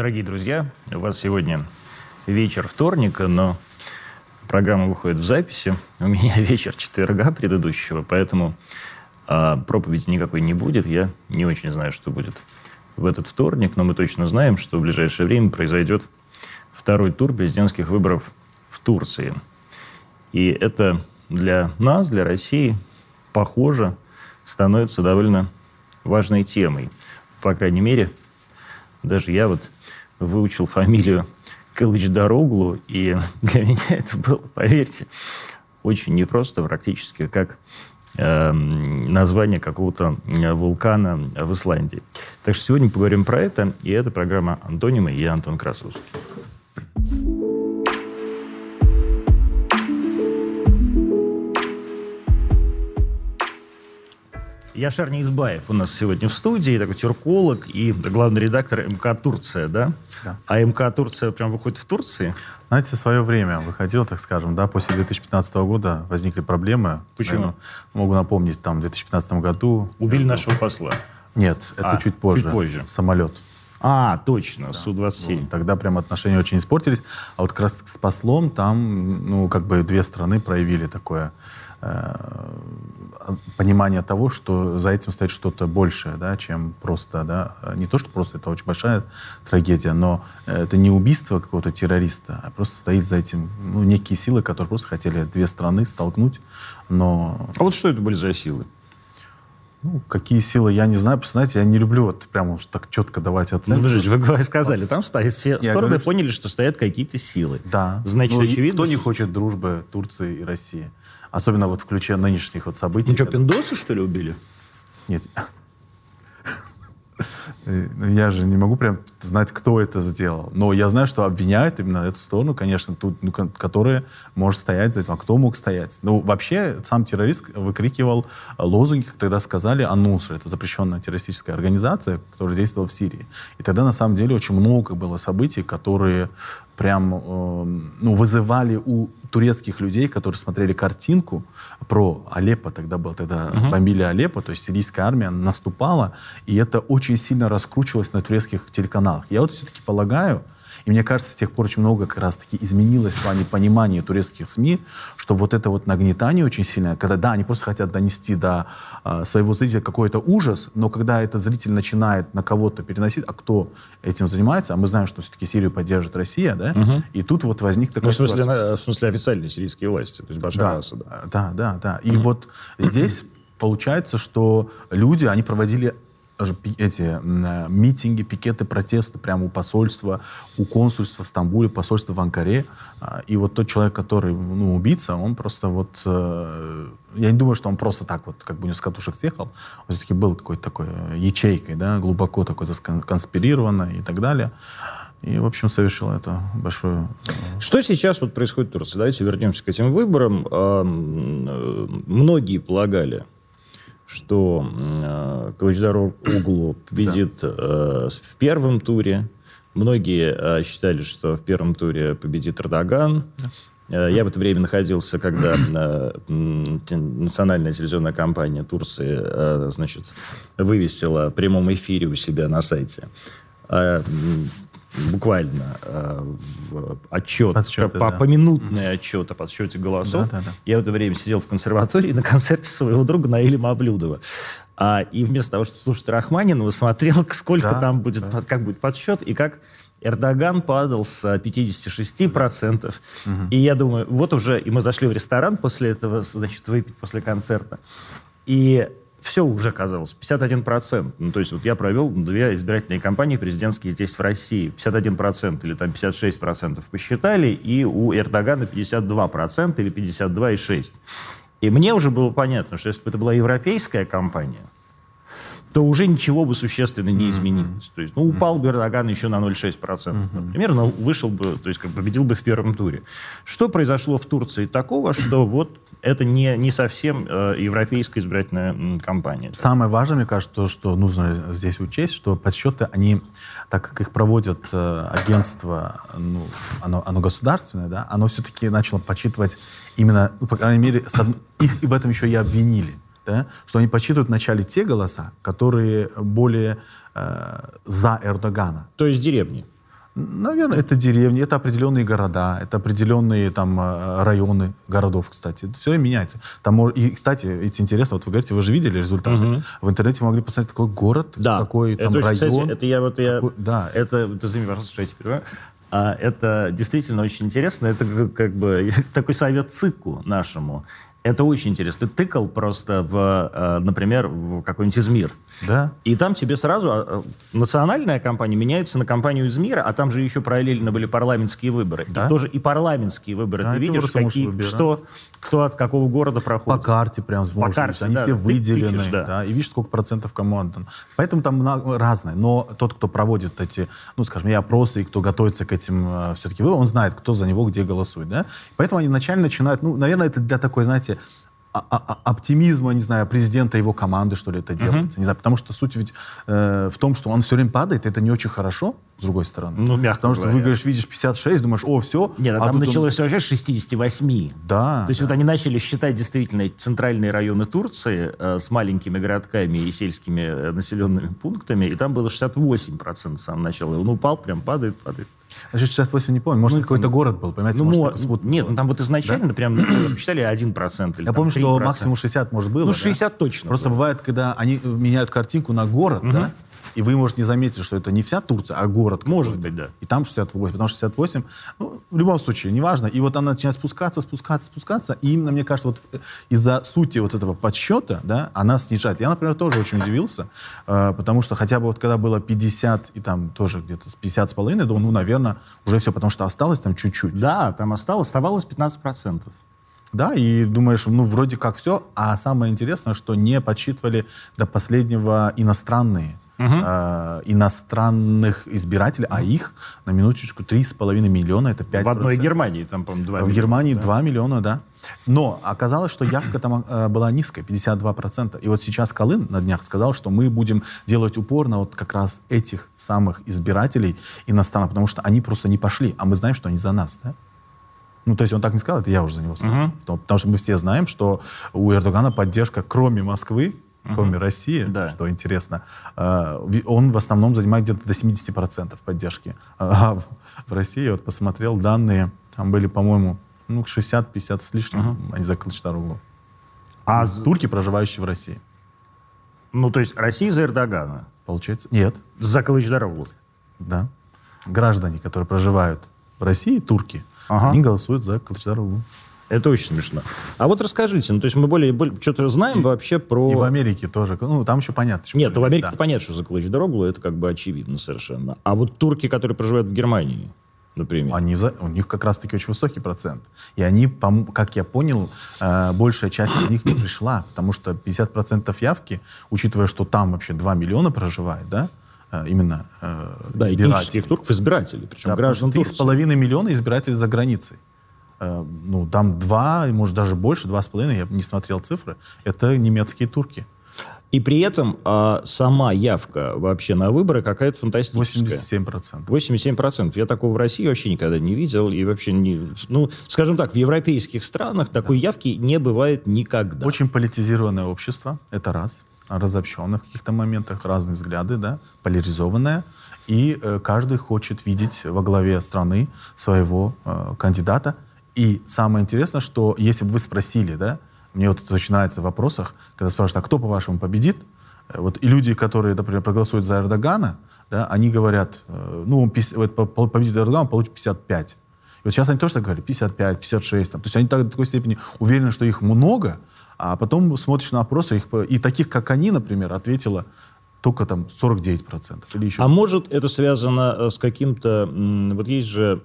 Дорогие друзья, у вас сегодня вечер вторника, но программа выходит в записи. У меня вечер четверга предыдущего, поэтому а, проповеди никакой не будет. Я не очень знаю, что будет в этот вторник, но мы точно знаем, что в ближайшее время произойдет второй тур президентских выборов в Турции. И это для нас, для России, похоже, становится довольно важной темой. По крайней мере, даже я вот выучил фамилию Кылыч Дороглу, и для меня это было, поверьте, очень непросто, практически как э, название какого-то э, вулкана в Исландии. Так что сегодня поговорим про это, и это программа «Антонимы» и Антон Красовский. Яшар Неизбаев у нас сегодня в студии, такой тюрколог и главный редактор МК «Турция», да? Да. А МК «Турция» прям выходит в Турции? Знаете, в свое время выходил, так скажем, да, после 2015 года возникли проблемы. Почему? Наверное, могу напомнить, там, в 2015 году... Убили нашего посла? Нет, это а, чуть позже. Чуть позже. Самолет. А, точно, да. Су-27. Вот, тогда прям отношения очень испортились. А вот как раз с послом там, ну, как бы две страны проявили такое Э, понимание того, что за этим стоит что-то большее, да, чем просто, да, не то, что просто это очень большая трагедия, но это не убийство какого-то террориста, а просто стоит за этим ну, некие силы, которые просто хотели две страны столкнуть, но... А вот что это были за силы? Ну, какие силы, я не знаю. Знаете, я не люблю вот прямо уж так четко давать оценку. Ну, вы сказали, там стоят, все я стороны говорю, поняли, что стоят какие-то силы. Да. Значит, ну, очевидно... Кто не хочет дружбы Турции и России? Особенно вот в ключе нынешних вот событий. Ну что, пиндосы, что ли, убили? Нет. Я же не могу прям знать, кто это сделал. Но я знаю, что обвиняют именно эту сторону, конечно, тут, ну, которая может стоять за этим. А кто мог стоять? Ну, вообще, сам террорист выкрикивал лозунги, как тогда сказали, Анусра. Это запрещенная террористическая организация, которая действовала в Сирии. И тогда, на самом деле, очень много было событий, которые прям э, ну, вызывали у турецких людей, которые смотрели картинку про Алеппо, тогда был, тогда uh-huh. бомбили Алеппо, то есть сирийская армия наступала, и это очень сильно раскручивалось на турецких телеканалах. Я вот все-таки полагаю, и мне кажется, с тех пор очень много как раз-таки изменилось в плане понимания турецких СМИ, что вот это вот нагнетание очень сильное, когда, да, они просто хотят донести до э, своего зрителя какой-то ужас, но когда этот зритель начинает на кого-то переносить, а кто этим занимается, а мы знаем, что все-таки Сирию поддержит Россия, да, угу. и тут вот возник такой... Ну, в смысле, на, в смысле официальные сирийские власти, то есть Башар да, Асада. Да, да, да. И угу. вот здесь получается, что люди, они проводили эти э, митинги, пикеты, протесты прямо у посольства, у консульства в Стамбуле, посольства в Анкаре. А, и вот тот человек, который ну, убийца, он просто вот... Э, я не думаю, что он просто так вот как бы не с катушек съехал. Он все-таки был какой-то такой э, ячейкой, да, глубоко такой конспирированно и так далее. И, в общем, совершил это большое... Что сейчас вот происходит в Турции? Давайте вернемся к этим выборам. Многие полагали, что э, Кылычдар Углу победит да. э, в первом туре. Многие э, считали, что в первом туре победит Эрдоган. Да. Э, я в это время находился, когда э, национальная телевизионная компания Турции э, значит, вывесила в прямом эфире у себя на сайте э, буквально э, отчет, Подсчеты, по, да. поминутный mm-hmm. отчет о подсчете голосов. Да, да, да. Я в это время сидел в консерватории на концерте своего друга Наиля Маблюдова. А, и вместо того, чтобы слушать Рахманинова, смотрел, сколько да, там будет, да. как будет подсчет, и как Эрдоган падал с 56%. Угу. И я думаю, вот уже, и мы зашли в ресторан после этого, значит, выпить после концерта. И все уже казалось, 51%. Ну, то есть вот я провел две избирательные кампании президентские здесь, в России. 51% или там 56% посчитали, и у Эрдогана 52% или 52,6%. И мне уже было понятно, что если бы это была европейская кампания, то уже ничего бы существенно не изменилось. Mm-hmm. То есть, ну, упал бы Эрдоган еще на 0,6%, mm-hmm. например, но вышел бы, то есть, как победил бы в первом туре. Что произошло в Турции такого, что вот это не, не совсем э, европейская избирательная кампания. Самое важное, мне кажется, то, что нужно здесь учесть, что подсчеты, они, так как их проводят э, агентство, ну, оно, оно государственное, да, оно все-таки начало подсчитывать именно, ну, по крайней мере, их в этом еще и обвинили да, что они подсчитывают вначале те голоса, которые более э, за Эрдогана. То есть деревни? Наверное, это деревни, это определенные города, это определенные там э, районы городов, кстати. Это все время меняется. Там, и, кстати, эти интересно, вот вы говорите, вы же видели результаты. Угу. В интернете могли посмотреть, какой город, да. какой это там очень, район. Кстати, это я вот я, какой, да. это, ты извини, пожалуйста, что я теперь а, это действительно очень интересно. Это как бы такой совет ЦИКу нашему. Это очень интересно. Ты тыкал просто в, э, например, в какой-нибудь Измир. Да. И там тебе сразу а, национальная компания меняется на компанию из мира, а там же еще параллельно были парламентские выборы. Да? И тоже и парламентские выборы. Да, ты видишь, какие, что, кто от какого города проходит. По карте прям По карте, Они да, все выделены. Тычешь, да. Да, и видишь, сколько процентов кому отдан. Поэтому там разное. Но тот, кто проводит эти, ну, скажем, и опросы, и кто готовится к этим э, все-таки выборам, он знает, кто за него где голосует. Да? Поэтому они вначале начинают, ну, наверное, это для такой, знаете, а, а, а, оптимизма, не знаю, президента его команды, что ли, это делается. Uh-huh. Не знаю, потому что суть ведь э, в том, что он все время падает, это не очень хорошо, с другой стороны. Ну, мягко Потому говоря. что вы, говоришь, видишь 56, думаешь, о, все. Нет, а, там началось он... вообще с 68. Да. То есть да. вот они начали считать действительно центральные районы Турции э, с маленькими городками и сельскими э, населенными пунктами, и там было 68% с самого начала. Он упал, прям падает, падает. Значит, 68 не помню. Может, ну, какой-то город был, понимаете? Ну, может, мо... Нет, ну там вот изначально да? прям посчитали 1% или Я помню, что максимум 60, может, было. Ну, 60 да? точно. Просто было. бывает, когда они меняют картинку на город, угу. да? И вы, может, не заметить, что это не вся Турция, а город. Может быть, да. И там 68, потому что 68, ну, в любом случае, неважно. И вот она начинает спускаться, спускаться, спускаться. И именно, мне кажется, вот из-за сути вот этого подсчета, да, она снижает. Я, например, тоже очень удивился, э, потому что хотя бы вот когда было 50 и там тоже где-то 50 с половиной, думаю, ну, наверное, уже все, потому что осталось там чуть-чуть. Да, там осталось, оставалось 15%. Да, и думаешь, ну, вроде как все. А самое интересное, что не подсчитывали до последнего иностранные угу. э, иностранных избирателей, угу. а их, на минуточку, 3,5 миллиона, это 5%. В одной Германии там, по-моему, 2 В миллиона. Германии да? 2 миллиона, да. Но оказалось, что явка там э, была низкая, 52%. И вот сейчас Колын на днях сказал, что мы будем делать упор на вот как раз этих самых избирателей иностранных, потому что они просто не пошли, а мы знаем, что они за нас, да. Ну, то есть он так не сказал, это я уже за него сказал. Uh-huh. Потому, потому что мы все знаем, что у Эрдогана поддержка, кроме Москвы, кроме России, да. что интересно, э, он в основном занимает где-то до 70% поддержки. А в России, я вот посмотрел данные, там были, по-моему, ну, 60-50 с лишним, uh-huh. они за Кылычдароглу. А турки, проживающие в России. Ну, то есть Россия за Эрдогана? Получается, нет. За Кылычдароглу? Да. Граждане, которые проживают в России, турки, ага. они голосуют за Кылычдароглу. Это очень смешно. А вот расскажите, ну то есть мы более, более что-то знаем и, вообще про... И в Америке тоже. Ну там еще понятно. Что Нет, ну, в Америке да. понятно, что за Кылыч-Дороглу, это как бы очевидно совершенно. А вот турки, которые проживают в Германии, например. Они за, у них как раз-таки очень высокий процент. И они, как я понял, э, большая часть из них не пришла, потому что 50% явки, учитывая, что там вообще 2 миллиона проживает, да, э, именно э, да, избирателей. турков избирателей, причем да, граждан 3,5 миллиона избирателей за границей. Э, ну, там два, может, даже больше, два с половиной, я не смотрел цифры, это немецкие турки. И при этом а, сама явка вообще на выборы какая-то фантастическая. 87%. 87%. Я такого в России вообще никогда не видел. И вообще, не, ну, скажем так, в европейских странах такой да. явки не бывает никогда. Очень политизированное общество, это раз. Разобщенное в каких-то моментах, разные взгляды, да, поляризованное. И э, каждый хочет видеть во главе страны своего э, кандидата. И самое интересное, что если бы вы спросили, да, мне вот это очень нравится в вопросах, когда спрашивают, а кто, по-вашему, победит? Э, вот и люди, которые, например, проголосуют за Эрдогана, да, они говорят, э, ну, он победит Эрдоган, получит 55. И вот сейчас они тоже так говорят, 55, 56. Там. То есть они так, до такой степени уверены, что их много, а потом смотришь на опросы, их, и таких, как они, например, ответило только там 49%. Или еще. А может это связано э, с каким-то... Вот есть же...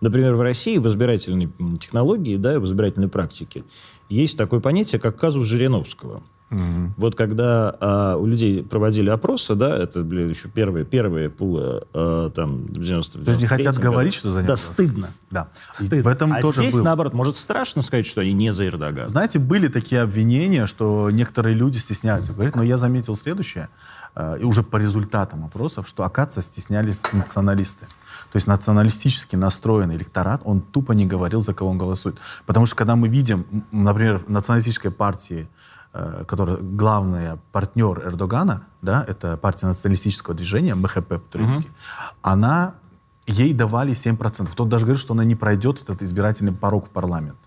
Например, в России в избирательной технологии, да, в избирательной практике есть такое понятие, как казус Жириновского. Угу. Вот когда а, у людей проводили опросы, да, это были еще первые, первые пулы а, там, 90 То есть не хотят году. говорить, что за? Да, стыдно. Да. Стыдно. В этом а тоже здесь, был. наоборот, может страшно сказать, что они не за Эрдогана. Знаете, были такие обвинения, что некоторые люди стесняются говорить, но я заметил следующее, и уже по результатам опросов, что, оказывается, стеснялись националисты. То есть националистически настроенный электорат, он тупо не говорил, за кого он голосует. Потому что когда мы видим, например, в националистической партии, э, которая главный партнер Эрдогана, да, это партия националистического движения, МХП по-турецки, mm-hmm. она ей давали 7%. Кто-то даже говорит, что она не пройдет этот избирательный порог в парламент.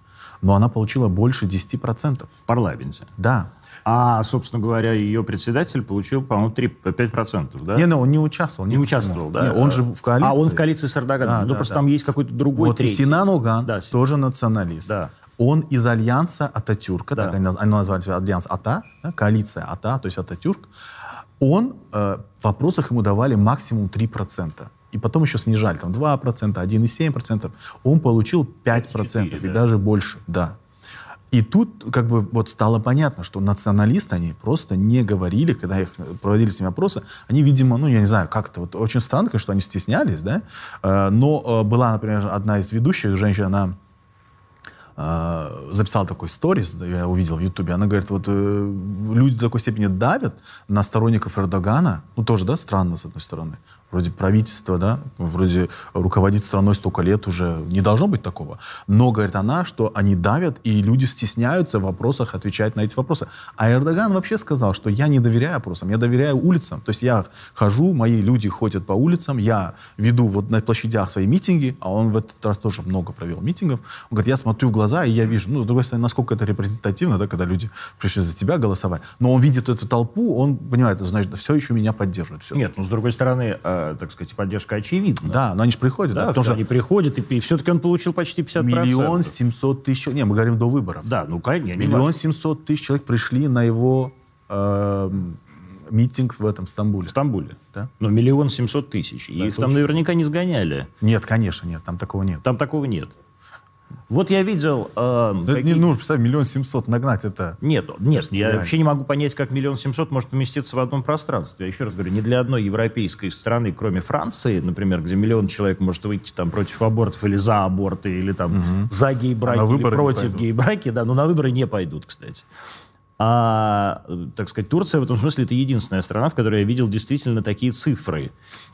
Но она получила больше 10%. В парламенте? Да. А, собственно говоря, ее председатель получил, по-моему, 3, 5%, да? Не, ну, он не участвовал. Не, не участвовал, да? Не, он же в коалиции. А, он в коалиции с Эрдоганом. Да, ну, да, просто да. там есть какой-то другой Вот третий. и Синан Уган да, тоже националист. Да. Он из альянса Ататюрка, Да. так они, они назвали себя альянс АТА, да, коалиция АТА, то есть Ататюрк. Он э, в вопросах ему давали максимум 3%. И потом еще снижали, там 2%, 1,7%. Он получил 5% 4, и да. даже больше, да. И тут как бы вот стало понятно, что националисты, они просто не говорили, когда их проводили с ними опросы, они, видимо, ну, я не знаю, как-то вот очень странно, что они стеснялись, да, Э, но э, была, например, одна из ведущих женщин, она э, записала такой сторис, я увидел в Ютубе, она говорит, вот э, люди до такой степени давят на сторонников Эрдогана, ну тоже, да, странно, с одной стороны, вроде правительство, да, вроде руководит страной столько лет уже, не должно быть такого, но, говорит она, что они давят, и люди стесняются в вопросах отвечать на эти вопросы. А Эрдоган вообще сказал, что я не доверяю опросам, я доверяю улицам, то есть я хожу, мои люди ходят по улицам, я веду вот на площадях свои митинги, а он в этот раз тоже много провел митингов, он говорит, я смотрю в глаза, и я вижу, ну, с другой стороны, насколько это репрезентативно, да, когда люди пришли за тебя голосовать, но он видит эту толпу, он понимает, значит, все еще меня поддерживают. Все. Нет, ну, с другой стороны, э, так сказать, поддержка очевидна. Да, но они же приходят, Да, да, потому что они приходят, и, и все-таки он получил почти 50%. миллион семьсот тысяч, не, мы говорим до выборов. Да, ну, конечно, не Миллион семьсот тысяч человек пришли на его э, митинг в этом Стамбуле. В Стамбуле. Да. Ну, миллион семьсот тысяч. И Да, их там точно. наверняка не сгоняли. Нет, конечно, нет, там такого нет. Там такого нет. Вот я видел... э, Это какие- не нужно, представь, миллион семьсот нагнать это. Нет, нет, я вообще не могу понять, как миллион семьсот может поместиться в одном пространстве. Я еще раз говорю, ни для одной европейской страны, кроме Франции, например, где миллион человек может выйти там против абортов или за аборты, или там за гей-браки, А или против гей-браки, да, но на выборы не пойдут, кстати. А, э, так сказать, Турция в этом смысле это единственная страна, в которой я видел действительно такие цифры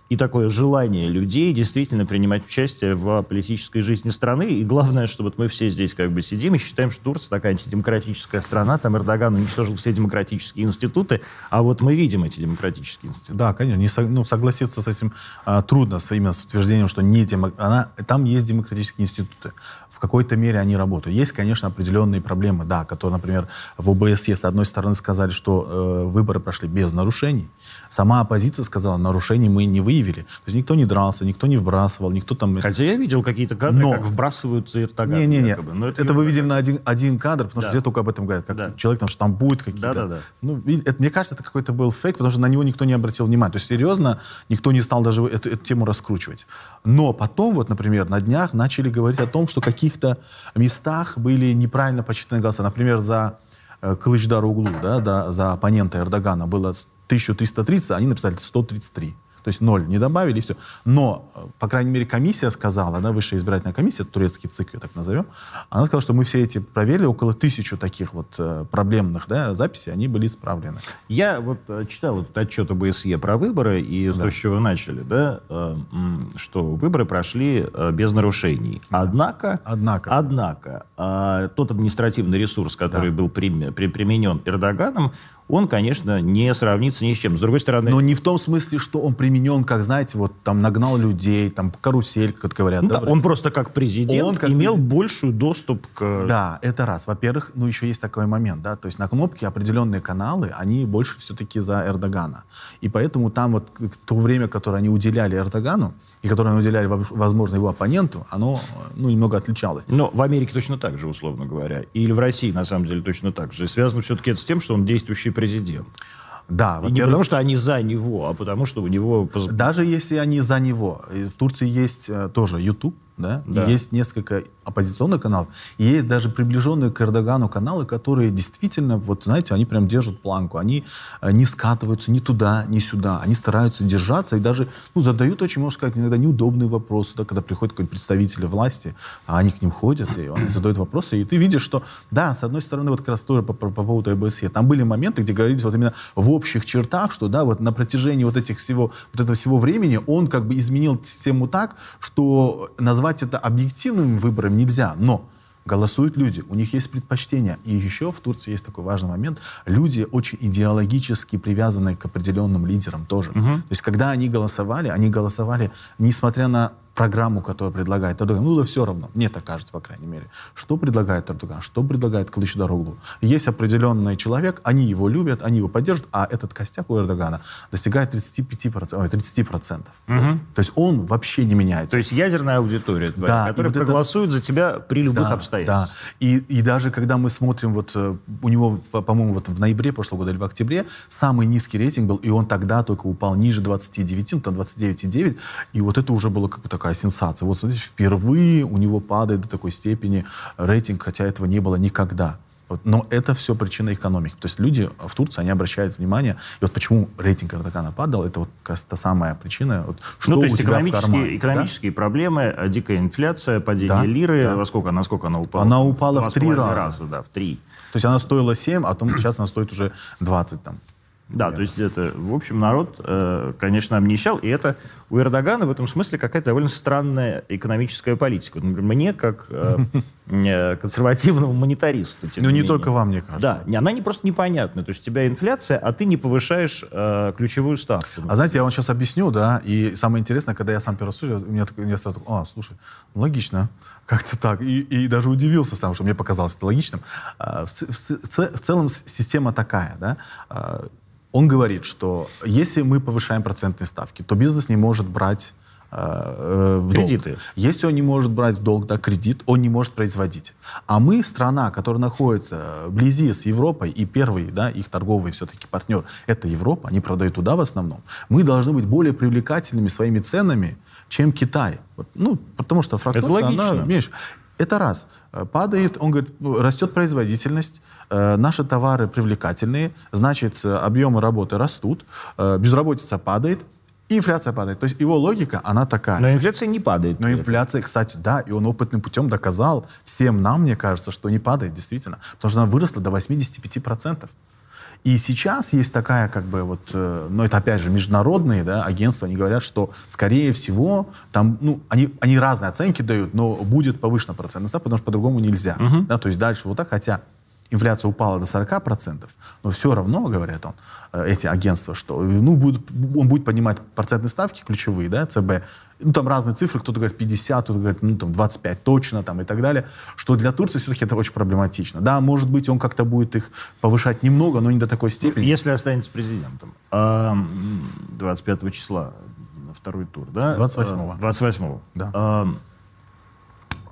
и такое желание людей действительно принимать участие в политической жизни страны. И главное, что вот мы все здесь как бы сидим и считаем, что Турция такая антидемократическая страна, там Эрдоган уничтожил все демократические институты, а вот мы видим эти демократические институты. Да, конечно, не ну, согласиться с этим а, трудно, с, именно с утверждением, что не демо- она, там есть демократические институты. В какой-то мере они работают. Есть, конечно, определенные проблемы, да, которые, например, в ОБСЕ, с одной стороны, сказали, что э, выборы прошли без нарушений. Сама оппозиция сказала, нарушений мы не выявили. То есть никто не дрался, никто не вбрасывал, никто там... Хотя я видел какие-то кадры, Но- как вбрасываются Эрдоган. Не-не-не, это, не вы видели на один, один кадр, потому Да. что все только об этом говорят, как Да. человек там штампует какие-то. Да-да-да. Ну, это, мне кажется, это какой-то был фейк, потому что на него никто не обратил внимания. То есть, серьезно, никто не стал даже эту, эту тему раскручивать. Но потом, вот, например, на днях начали говорить о том, что в каких-то местах были неправильно посчитаны голоса. Например, за э, Кылычдар Углу, да, да, за оппонента Эрдогана было 1330, а они написали 133. То есть ноль не добавили, и все. Но, э, по крайней мере, комиссия сказала, да, высшая избирательная комиссия, турецкий ЦИК ее так назовем, она сказала, что мы все эти проверили, около тысячи таких вот э, проблемных да, записей, они были исправлены. Я вот э, читал этот отчет ОБСЕ про выборы, и с того, с чего вы начали, да, что выборы прошли без нарушений. Однако, Однако. однако э, тот административный ресурс, который был приме- при- применен Эрдоганом, он, конечно, не сравнится ни с чем. С другой стороны, Но не в том смысле, что он применен, как, знаете, вот там нагнал людей, там карусель, как это говорят. ну да, да, он просто как президент Он как имел президент. большую доступ к... Да, это раз. Во-первых, ну еще есть такой момент, да, то есть на кнопке определенные каналы, они больше все-таки за Эрдогана. И поэтому там вот то время, которое они уделяли Эрдогану, и которое они уделяли, во- возможно, его оппоненту, оно, ну, немного отличалось. Но в Америке точно так же, условно говоря. Или в России, на самом деле, точно так же. И связано все-таки это с тем, что он действующий президент. Да, И не потому, что они за него, а потому, что у него... Даже если они за него. В Турции есть э, тоже YouTube, да? Да. И есть несколько оппозиционных каналов. И есть даже приближенные к Эрдогану каналы, которые действительно, вот знаете, они прям держат планку. Они э, не скатываются ни туда, ни сюда. Они стараются держаться и даже ну, задают очень, можно сказать, иногда неудобные вопросы, да, когда приходят какие-то представители власти, а они к ним ходят, и они задают вопросы, и ты видишь, что, да, с одной стороны, вот как раз тоже по, по- по поводу ОБСЕ, там были моменты, где говорились вот именно в общих чертах, что, да, вот на протяжении вот этих всего, вот этого всего времени он как бы изменил систему так, что назвать это объективным выбором нельзя, но голосуют люди, у них есть предпочтения. И еще в Турции есть такой важный момент. Люди очень идеологически привязаны к определенным лидерам тоже. То есть, когда они голосовали, они голосовали, несмотря на программу, которую предлагает Эрдоган. Ну, да все равно, мне так кажется, по крайней мере. Что предлагает Эрдоган, что предлагает Кылычдароглу. Есть определенный человек, они его любят, они его поддерживают, а этот костяк у Эрдогана достигает 35%, ой, 30%. Угу. То есть он вообще не меняется. То есть ядерная аудитория твоя, да, которая вот проголосует это... за тебя при любых да, обстоятельствах. Да. И, и даже когда мы смотрим, вот э, у него, по-моему, вот в ноябре прошлого года или в октябре самый низкий рейтинг был, и он тогда только упал ниже 29, ну, там 29,9, и вот это уже было как бы такая сенсация. Вот смотрите, впервые у него падает до такой степени рейтинг, хотя этого не было никогда. Но это все причина экономики. То есть люди в Турции, они обращают внимание, и вот почему рейтинг Эрдогана падал, это вот как раз та самая причина, вот, что ну, то есть экономические, в кармане. экономические да? проблемы, э, дикая инфляция, падение да, лиры, да. во сколько, насколько она упала? Она упала в три раза. раза. Да, в три. То есть она стоила 7, а потом сейчас она стоит уже 20 там. Да, то есть это, в общем, народ, э, конечно, обнищал, и это у Эрдогана в этом смысле какая-то довольно странная экономическая политика. Например, мне, как э, э, консервативному монетаристу, Ну, не только вам, мне кажется. Да, она не просто непонятная. То есть у тебя инфляция, а ты не повышаешь ключевую ставку. А знаете, я вам сейчас объясню, да, и самое интересное, когда я сам перерассуживаю, у меня, я сразу такой, а, слушай, логично, как-то так. И, и даже удивился сам, что мне показалось это логичным. А, в, в, в целом система такая, да, а, он говорит, что если мы повышаем процентные ставки, то бизнес не может брать э, э в Кредиты. долг. Если он не может брать в долг да, кредит, он не может производить. А мы, страна, которая находится вблизи с Европой, и первый, да, их торговый все-таки партнер, это Европа, они продают туда в основном, мы должны быть более привлекательными своими ценами, чем Китай. Ну, потому что фрактовка, она меньше. Это раз. Падает, он говорит, растет производительность, Э, наши товары привлекательные, значит, э, объемы работы растут, э, безработица падает, и инфляция падает. То есть его логика, она такая. Но инфляция не падает. Но инфляция, кстати, да, и он опытным путем доказал всем нам, мне кажется, что не падает действительно. Потому что она выросла до 85%. И сейчас есть такая, как бы, вот, э, но это опять же международные да, агентства, они говорят, что, скорее всего, там, ну, они, они разные оценки дают, но будет повышена процентная ставка, потому что по-другому нельзя. Uh-huh. Да, то есть дальше вот так, хотя инфляция упала до 40%, но все равно, говорят он, э, эти агентства, что ну, будет, он будет поднимать процентные ставки ключевые, да, ЦБ, ну, там разные цифры, кто-то говорит 50, кто-то говорит, ну, там, 25 точно, там, и так далее, что для Турции все-таки это очень проблематично. Да, может быть, он как-то будет их повышать немного, но не до такой степени. Если останется президентом. 25 числа, второй тур, да? 28-го. 28-го. Да.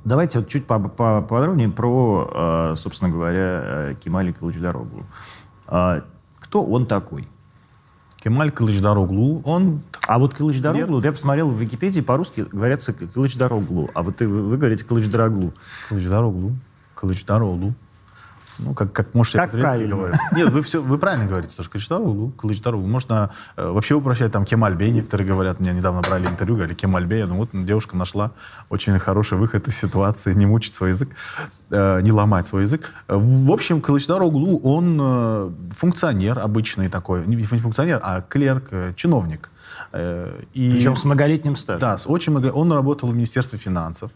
Давайте вот чуть поподробнее про, а, собственно говоря, э, Кемали Кылычдароглу. А, кто он такой? Кемаль Кылычдароглу, он... А вот Кылычдароглу, я посмотрел в Википедии, по-русски говорится Кылычдароглу, а вот вы, вы говорите Кылычдароглу. Кылычдароглу, Кылычдароглу. Ну, как, как может, как правильно говорю. Нет, вы, все, вы правильно говорите, тоже Кылычдароглу, Кылычдароглу. Можно э, вообще упрощать, там, Кемальбей, некоторые говорят, меня недавно брали интервью, говорили, Кемальбей, я думаю, вот девушка нашла очень хороший выход из ситуации, не мучить свой язык, э, не ломать свой язык. В общем, Кылычдароглу, он э, функционер обычный такой, не функционер, а клерк, э, чиновник. Э, и, Причем с многолетним стажем. Да, с очень много. Он работал в Министерстве финансов.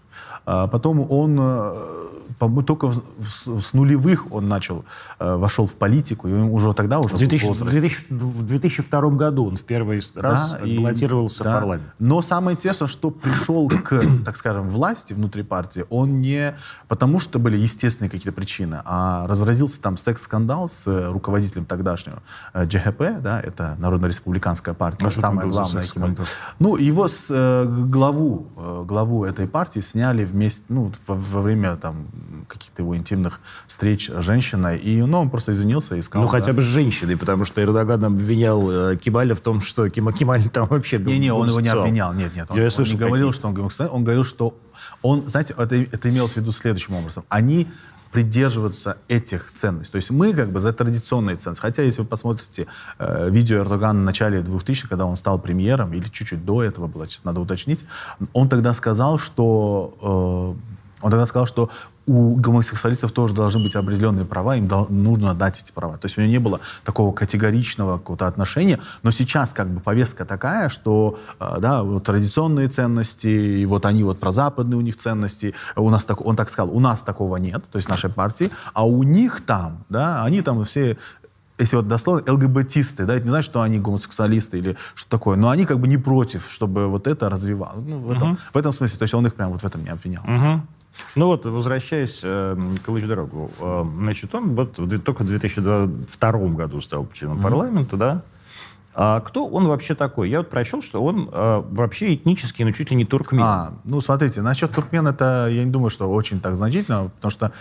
А потом он э, только с нулевых он начал, э, вошел в политику, и уже тогда уже в, 2000, в, 2000, в 2002 году он в первый раз да, баллотировался да. в парламент. Но самое интересное, что пришел к, так скажем, власти внутри партии, он не потому, что были естественные какие-то причины, а разразился там секс-скандал с руководителем тогдашнего ДЖХП, да, это Народно-республиканская партия, Может, самая главная. Ну, его с, э, главу, э, главу этой партии сняли вместе, ну, во, во время там каких-то его интимных встреч с женщиной, и ну, он просто извинился и сказал... Ну, хотя бы с женщиной, потому что Эрдоган обвинял э, Кемаля в том, что Кима Кемаль там вообще... Не-не, он его не обвинял, нет, нет. Он, Я он слышал, не говорил, что он он говорил, что он, знаете, это, это имелось в виду следующим образом. Они придерживаться этих ценностей. То есть мы как бы за традиционные ценности. Хотя если вы посмотрите э, видео Эрдогана в начале 2000 когда он стал премьером, или чуть-чуть до этого было, сейчас надо уточнить, он тогда сказал, что э, он тогда сказал, что у гомосексуалистов тоже должны быть определенные права, им до, нужно дать эти права. То есть у него не было такого категоричного какого-то отношения, но сейчас как бы повестка такая, что э, да, вот традиционные ценности, и вот они вот про западные у них ценности, у нас так, он так сказал, у нас такого нет, то есть нашей партии, а у них там, да, они там все если вот дословно, ЛГБТисты, да, это не значит, что они гомосексуалисты или что такое, но они как бы не против, чтобы вот это развивалось. Ну, в, этом, в этом смысле, то есть он их прям вот в этом не обвинял. Угу. Ну вот, возвращаясь э, к Ильич Дорогу, э, значит, он вот только в 2002 году стал членом mm-hmm. парламента, да? А кто он вообще такой? Я вот прочел, что он э, вообще этнический, но чуть ли не туркмен. А, ну, смотрите, насчет туркмен это, я не думаю, что очень так значительно, потому что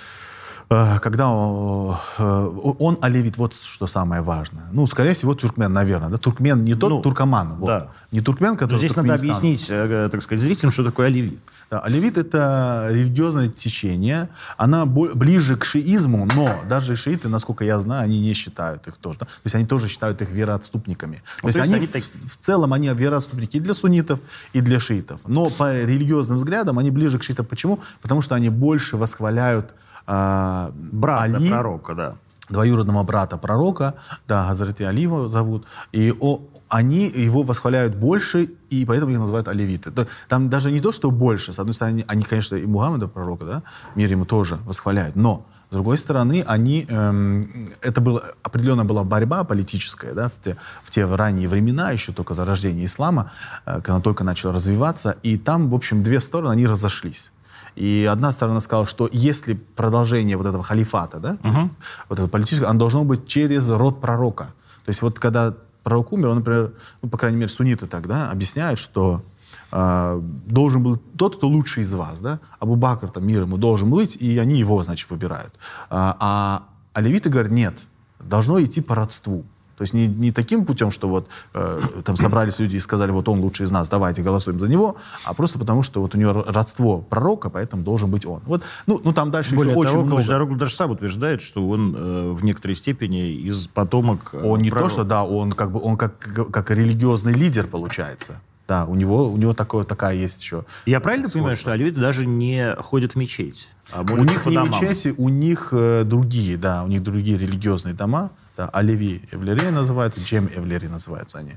когда он, э, он алевит, вот что самое важное. Ну, скорее всего, туркмен, наверное. Да? Туркмен не тот ну, туркоман. Вот. Да. Не туркмен, который Здесь надо объяснить, э, так сказать, зрителям, что такое алевит. Да, алевит — это религиозное течение. Она ближе к шиизму, но даже шииты, насколько я знаю, они не считают их тоже. Да? То есть они тоже считают их вероотступниками. Ну, то, то есть они, они в, в целом они вероотступники и для суннитов, и для шиитов. Но по религиозным взглядам они ближе к шиитам. Почему? Потому что они больше восхваляют э, брата Али, пророка, да. Двоюродного брата пророка, да, Газрати Али его зовут, и о, они его восхваляют больше, и поэтому их называют оливиты. Там даже не то, что больше, с одной стороны, они, конечно, и Мухаммеда пророка, да, мир ему тоже восхваляют, но с другой стороны, они, эм, это было, определенно была борьба политическая, да, в те, в те ранние времена, еще только зарождение ислама, э, когда он только начал развиваться, и там, в общем, две стороны, они разошлись. И одна сторона сказала, что если продолжение вот этого халифата, да, uh-huh. вот это политическое, оно должно быть через род пророка. То есть вот когда пророк умер, он, например, ну, по крайней мере, сунниты тогда объясняют, что э, должен был тот, кто лучший из вас, да, Абу Бакр, там, мир ему должен быть, и они его, значит, выбирают. А, а, а левиты говорят, нет, должно идти по родству. То есть не, не таким путем, что вот э, там собрались люди и сказали, вот он лучший из нас, давайте голосуем за него, а просто потому, что вот у него родство пророка, поэтому должен быть он. Вот, ну, ну там дальше Более еще того, очень много. Дорогу даже сам утверждает, что он э, в некоторой степени из потомок э, Он не пророка. то, что, да, он как бы, он как, как религиозный лидер получается. Да, у него, у него такое, такая есть еще. Я правильно свойство. понимаю, что алевиты даже не ходят в мечеть? А у них не домам? мечети, у них э, другие, да, у них другие религиозные дома. Да, Алеви Эвлери называются, Джем Эвлери называются они.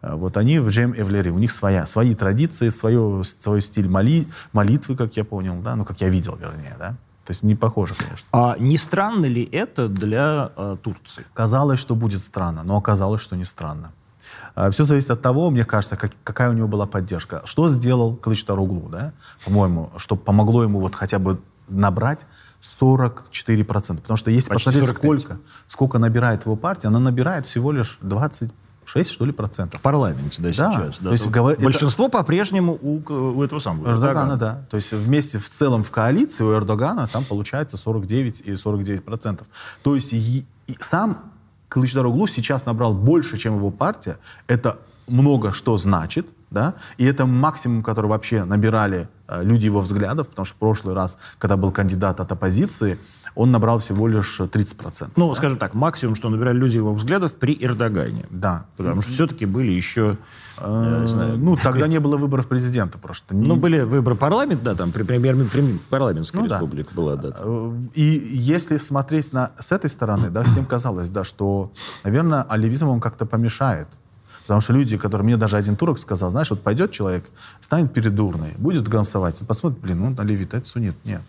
Э, вот они в Джем Эвлери, у них своя, свои традиции, свое, свой стиль моли, молитвы, как я понял, да, ну, как я видел, вернее, да. То есть не похоже, конечно. А не странно ли это для э, Турции? Казалось, что будет странно, но оказалось, что не странно. А, Все зависит от того, мне кажется, как, какая у него была поддержка. Что сделал Кылычтаруглу, да, по-моему, что помогло ему вот хотя бы набрать 44%. Потому что если Почти посмотреть, 45. сколько, сколько набирает его партия, она набирает всего лишь 20 6, что ли, процентов. В парламенте, да, да. сейчас. Да. То есть, гов... Большинство это... по-прежнему у, у этого самого Эрдогана. Эрдогана, да. То есть вместе в целом в коалиции у Эрдогана там получается 49 и 49 процентов. То есть и, и сам Кылычдароглу сейчас набрал больше, чем его партия. Это много что значит, да, и это максимум, который вообще набирали э, люди его взглядов, потому что в прошлый раз, когда был кандидат от оппозиции, он набрал всего лишь 30%. Ну, да? скажем так, максимум, что набирали люди его взглядов при Эрдогане. Да. Потому что все-таки были еще... Э, знаю, ну, тогда не было выборов президента просто. Ну, были выборы парламента, да, там премьер, парламентская ну, республика да. была, да. Э, и если смотреть на, с этой стороны, да, всем казалось, да, что, наверное, оливизм он как-то помешает Потому что люди, которые... Мне даже один турок сказал, знаешь, вот пойдет человек, станет перед урной, будет голосовать, посмотрит, блин, он оливит, это сунит. Нет.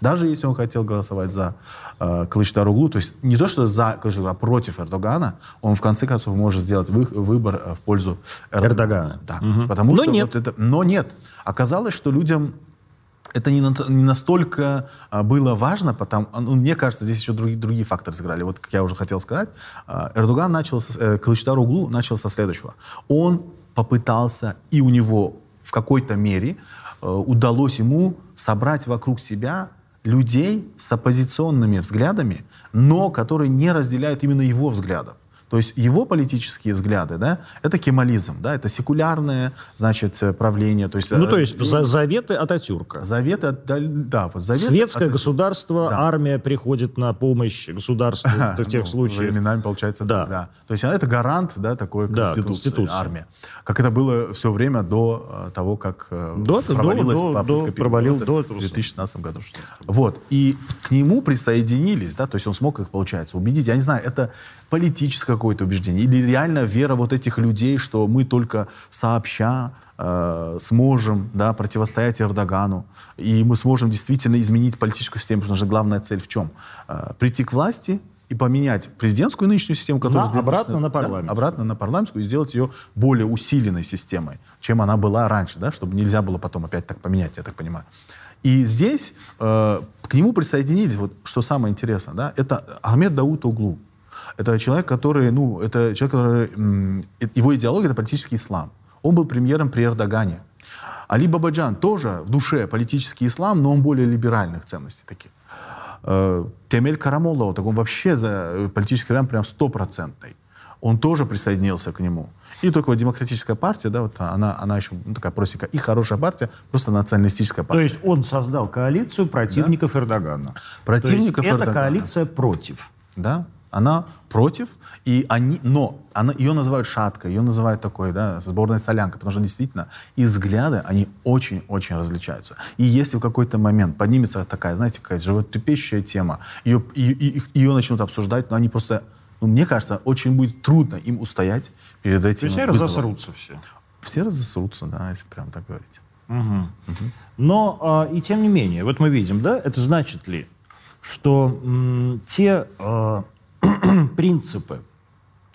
Даже если он хотел голосовать за э, Кылычдаруглу, то есть не то, что за Кылычдаруглу, а против Эрдогана, он в конце концов может сделать вы, выбор э, в пользу Эрдогана. Эрдогана. Да. Угу. Потому Но что нет. Вот это, но нет. Оказалось, что людям это не, не настолько а, было важно, потому, ну, мне кажется, здесь еще другие, другие факторы сыграли. Вот, как я уже хотел сказать, а, Эрдоган начал, с, э, Кылычдар Углу начал со следующего. Он попытался, и у него в какой-то мере э, удалось ему собрать вокруг себя людей с оппозиционными взглядами, но которые не разделяют именно его взглядов. То есть его политические взгляды, да, это кемализм, да, это секулярное, значит, правление. То есть, ну, то есть э, за, заветы Ататюрка. Заветы, да, да вот заветы Светское от... государство, да. армия приходит на помощь государству в тех ну, случаях. Временами, получается, да. да. То есть это гарант, да, такой да, конституции, армия. Как это было все время до э, того, как э, до, провалилась до, до, до, провалил, до в 2016 году. Вот. И к нему присоединились, да, то есть он смог их, получается, убедить. Я не знаю, это политическое какое-то убеждение, или реально вера вот этих людей, что мы только сообща э, сможем да, противостоять Эрдогану, и мы сможем действительно изменить политическую систему, потому что главная цель в чем? Э, прийти к власти и поменять президентскую нынешнюю систему, которая... На, обратно на парламентскую. Да, обратно на парламентскую и сделать ее более усиленной системой, чем она была раньше, да, чтобы нельзя было потом опять так поменять, я так понимаю. И здесь э, к нему присоединились, вот что самое интересное, да, это Ахмед Дауд Углу. Это человек, который, ну, это человек, который, его идеология это политический ислам. Он был премьером при Эрдогане. Али Бабаджан тоже в душе политический ислам, но он более либеральных ценностей таких. Э, Темель Карамоллова, так он вообще за э, политический вариант прям стопроцентный. Он тоже присоединился к нему. И только вот демократическая партия, да, вот она, она еще ну, такая простенькая, и хорошая партия, просто националистическая партия. То есть он создал коалицию противников да? Эрдогана. Противников То есть Эрдогана. это коалиция против. Да, она против, и они, но она, ее называют шаткой, ее называют такой, да, сборной солянкой, потому что действительно и взгляды, они очень-очень различаются. И если в какой-то момент поднимется такая, знаете, какая-то животрепещущая тема, ее, ее, ее начнут обсуждать, но они просто, ну, мне кажется, очень будет трудно им устоять перед этим Все разосрутся все. Все разосрутся, да, если прям так говорить. Угу. Угу. Но а, и тем не менее, вот мы видим, да, это значит ли, что м, те а, принципы,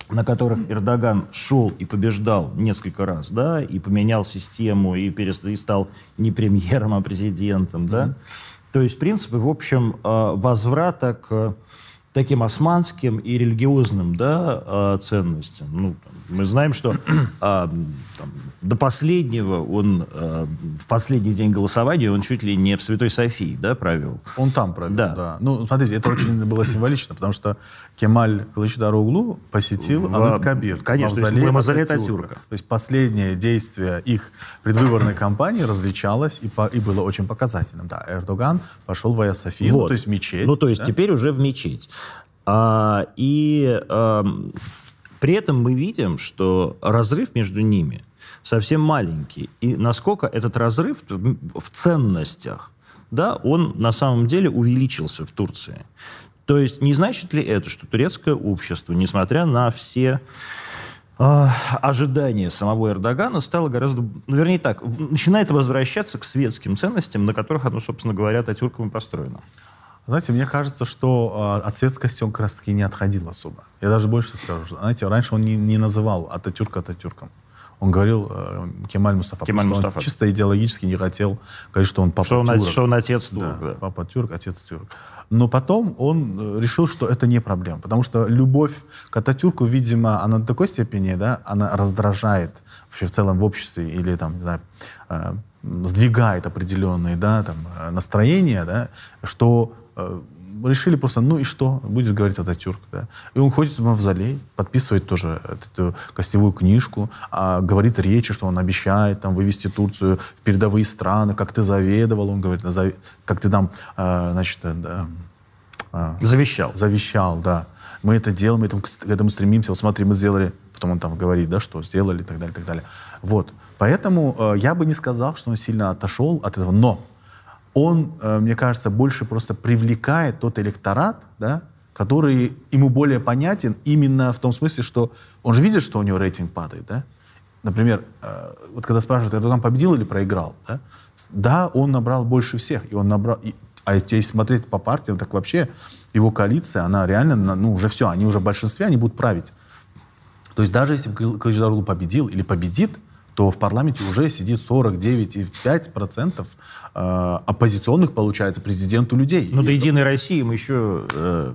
на которых Эрдоган шел и побеждал несколько раз, да, и поменял систему, и, перест... и стал не премьером, а президентом, да, mm-hmm. то есть принципы, в общем, а, возврата к таким османским и религиозным да, а, ценностям. Ну, мы знаем, что а, там, до последнего он, а, в последний день голосования, он чуть ли не в Святой Софии да, провел. Он там провел, да. да. Ну, смотрите, это очень было символично, потому что Кемаль Кылычдароглу посетил в, Анет Кабир. Конечно, мавзолей, мавзолей Ататюрка. То есть последнее действие их предвыборной кампании различалось и, по, и было очень показательным. Да, Эрдоган пошел в Айя Софию, вот. ну, то есть мечеть. Ну, то есть да? теперь уже в мечеть. А, и а, при этом мы видим, что разрыв между ними совсем маленький. И насколько этот разрыв в ценностях, да, он на самом деле увеличился в Турции. То есть не значит ли это, что турецкое общество, несмотря на все э, ожидания самого Эрдогана, стало гораздо, ну, вернее так, начинает возвращаться к светским ценностям, на которых оно, собственно говоря, Ататюрком и построено? Знаете, мне кажется, что э, от светскости он как раз-таки не отходил особо. Я даже больше скажу. Знаете, раньше он не, не называл Ататюрка Ататюрком. Он говорил э, Кемаль Мустафа. Кемаль Мустафа. Он чисто идеологически не хотел говорить, что он папа что тюрк. Он, что он отец тюрк. Да, да. Папа тюрк, отец тюрк. Но потом он э, решил, что это не проблема. Потому что любовь к Ататюрку, видимо, она до такой степени, да, она раздражает вообще в целом в обществе или там, не знаю, э, сдвигает определенные, да, там, э, настроения, да, что решили просто, ну и что, будет говорить Ататюрк, да. И он ходит в мавзолей, подписывает тоже эту костевую книжку, а, говорит речи, что он обещает там вывести Турцию в передовые страны, как ты заведовал, он говорит, как ты там, а, значит, э, да, а, завещал. Завещал, да. Мы это делаем, мы к этому стремимся. Вот смотри, мы сделали, потом он там говорит, да, что сделали, и так далее, и так далее. Вот. Поэтому э, я бы не сказал, что он сильно отошел от этого, но он, э, мне кажется, больше просто привлекает тот электорат, да, который ему более понятен именно в том смысле, что он же видит, что у него рейтинг падает, да? Например, э, вот когда спрашивают, Эрдоган победил или проиграл, да? Да, он набрал больше всех, и он набрал, и, а если смотреть по партиям, так вообще его коалиция, она реально, ну, уже все, они уже в большинстве, они будут править. То есть даже если Кылычдароглу победил или победит, то в парламенте уже сидит 49,5% э, оппозиционных, получается, президенту людей. Ну, до «Единой России» мы еще э,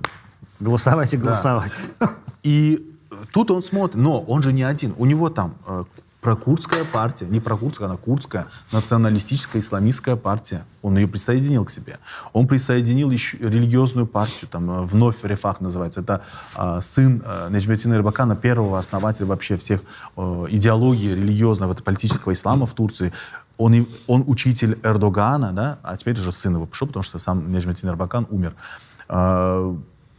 голосовать и голосовать. Да. И тут он смотрит, но он же не один. У него там э, прокурдская партия, не прокурдская, она курдская, националистическая исламистская партия. Он ее присоединил к себе. Он присоединил еще религиозную партию, там э, вновь Рефах называется. Это э, сын э, Неджметина Рыбакана, первого основателя вообще всех э, идеологии религиозного, это политического ислама в Турции. Он, он учитель Эрдогана, да, а теперь уже сын его пошел, потому что сам Неджметин Эрбакан умер. Э,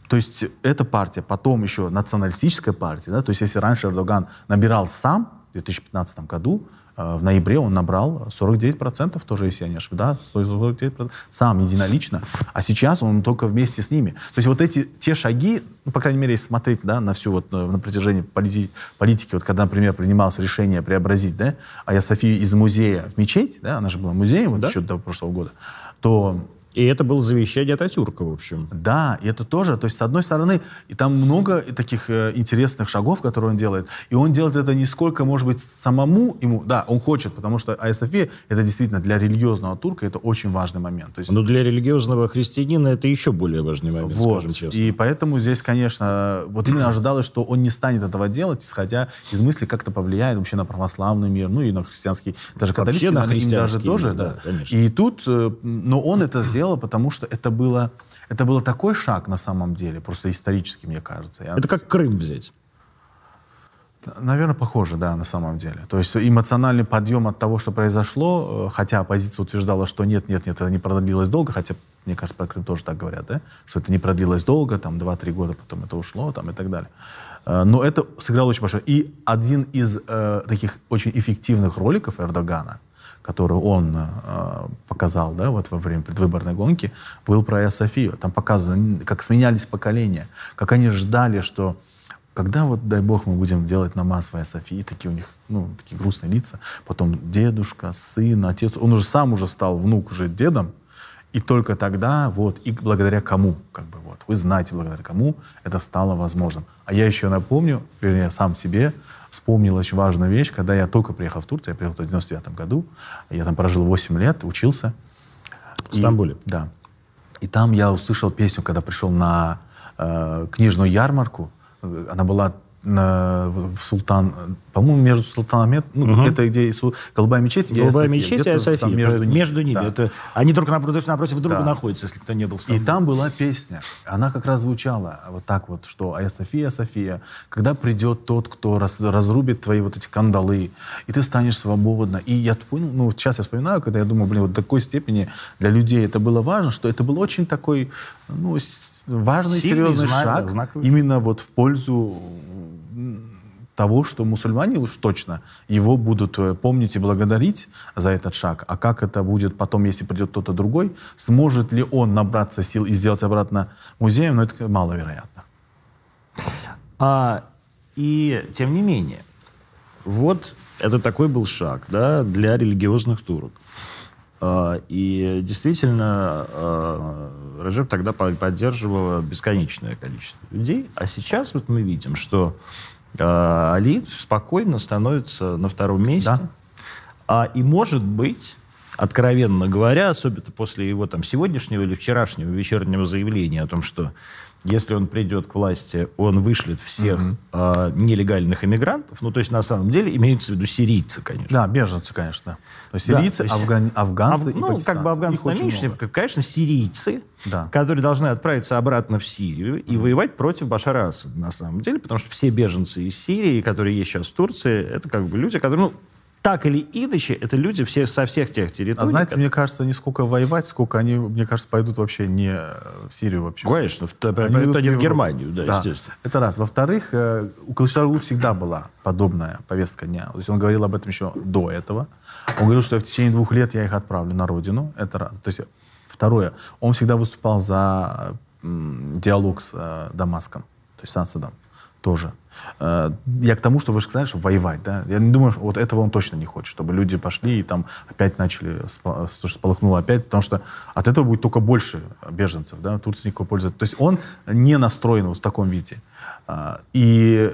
то есть эта партия, потом еще националистическая партия, да, то есть если раньше Эрдоган набирал сам, в 2015 году, э, в ноябре он набрал 49%, тоже, если я не ошибаюсь, да, 49%, сам единолично, а сейчас он только вместе с ними. То есть вот эти, те шаги, ну, по крайней мере, если смотреть, да, на всю вот, э, на протяжении полити политики, вот когда, например, принималось решение преобразить, да, Ая Софию из музея в мечеть, да, она же была музеем вот, да? еще до прошлого года, то И это было завещание Ататюрка, в общем. Да, и это тоже, то есть, с одной стороны, и там много таких э, интересных шагов, которые он делает, и он делает это не сколько, может быть, самому ему, да, он хочет, потому что Айя София, это действительно для религиозного турка, это очень важный момент. То есть, Но для религиозного христианина это еще более важный момент, вот. скажем честно. И поэтому здесь, конечно, вот именно ожидалось, что он не станет этого делать, исходя из мысли, как это повлияет вообще на православный мир, ну и на христианский, даже Вообще католический, на наверное, им даже христианский тоже, да. да, конечно. И тут, э, но он это сделал, потому что это было, это было такой шаг на самом деле, просто исторически, мне кажется. Я- Это как Крым взять. Наверное, похоже, да, на самом деле. То есть эмоциональный подъем от того, что произошло, э, хотя оппозиция утверждала, что нет, нет, нет, это не продлилось долго, хотя, мне кажется, про Крым тоже так говорят, да, что это не продлилось долго, там, 2-3 года потом это ушло, там, и так далее. Э, Но это сыграло очень большое. И один из э, таких очень эффективных роликов Эрдогана, который он э, показал, да, вот во время предвыборной гонки, был про Софию. Там показано, как сменялись поколения, как они ждали, что когда вот, дай бог, мы будем делать намаз в Софии, такие у них, ну, такие грустные лица. Потом дедушка, сын, отец. Он уже сам уже стал, внук уже дедом. И только тогда, вот, и благодаря кому, как бы, вот, вы знаете, благодаря кому это стало возможным. А я еще напомню, вернее, сам себе вспомнил очень важную вещь, когда я только приехал в Турцию, я приехал в 99 году, я там прожил 8 лет, учился. В Стамбуле. И, да. И там я услышал песню, когда пришел на э, книжную ярмарку. Она была в Султан, по-моему, между Султанами, ну, Мгм. где-то, где и Су- Голубая мечеть и Голубая мечеть и где-то Айя там София. Между, Между, ними. ними. Да. Это, они друг напротив, напротив друга Да. находятся, если кто не был в И Стамбуле. там была песня. Она как раз звучала вот так вот, что «Ая София, София, когда придет тот, кто раз- разрубит твои вот эти кандалы, и ты станешь свободна». И я понял, ну сейчас я вспоминаю, когда я думаю, блин, вот такой степени для людей это было важно, что это был очень такой, ну, важный, Сильный серьезный знак, шаг знаковый. именно вот в пользу того, что мусульмане уж точно его будут э, помнить и благодарить за этот шаг. А как это будет потом, если придет кто-то другой, сможет ли он набраться сил и сделать обратно музеем, ну, это маловероятно. А, и тем не менее, вот это такой был шаг да, для религиозных турок. А, и действительно, а, Режеп тогда по- поддерживала бесконечное количество людей. А сейчас вот мы видим, что а, Алиев спокойно становится на втором месте. Да. А, и может быть, откровенно говоря, особенно после его там сегодняшнего или вчерашнего вечернего заявления о том, что если он придет к власти, он вышлет всех а, нелегальных иммигрантов, ну, то есть, на самом деле, имеются в виду сирийцы, конечно. Да, беженцы, конечно. То есть Да, сирийцы, то есть афган- афганцы Аф- и ну, пакистанцы. как бы афганцы очень меньше, много. конечно, сирийцы, Да. которые должны отправиться обратно в Сирию и воевать против Башара Асада, на самом деле, потому что все беженцы из Сирии, которые есть сейчас в Турции, это как бы люди, которые, ну, так или иначе, это люди все со всех тех территорий. А знаете, мне кажется, не сколько воевать, сколько они, мне кажется, пойдут вообще не в Сирию вообще. Конечно, в, Они идут они в Европу. Германию, да, естественно. Это раз. Во-вторых, э, у Кылычдароглу всегда была подобная повестка дня. То есть он говорил об этом еще до этого. Он говорил, что в течение двух лет я их отправлю на родину. Это раз. То есть, второе, он всегда выступал за диалог с э, Дамаском, то есть с Асадом тоже. Э, Я к тому, что вы же сказали, что воевать, да? Я не думаю, что вот этого он точно не хочет, чтобы люди пошли и там опять начали, спа- что опять, потому что от этого будет только больше беженцев, да? Турция никакой пользы. То есть он не настроен вот в таком виде. А, И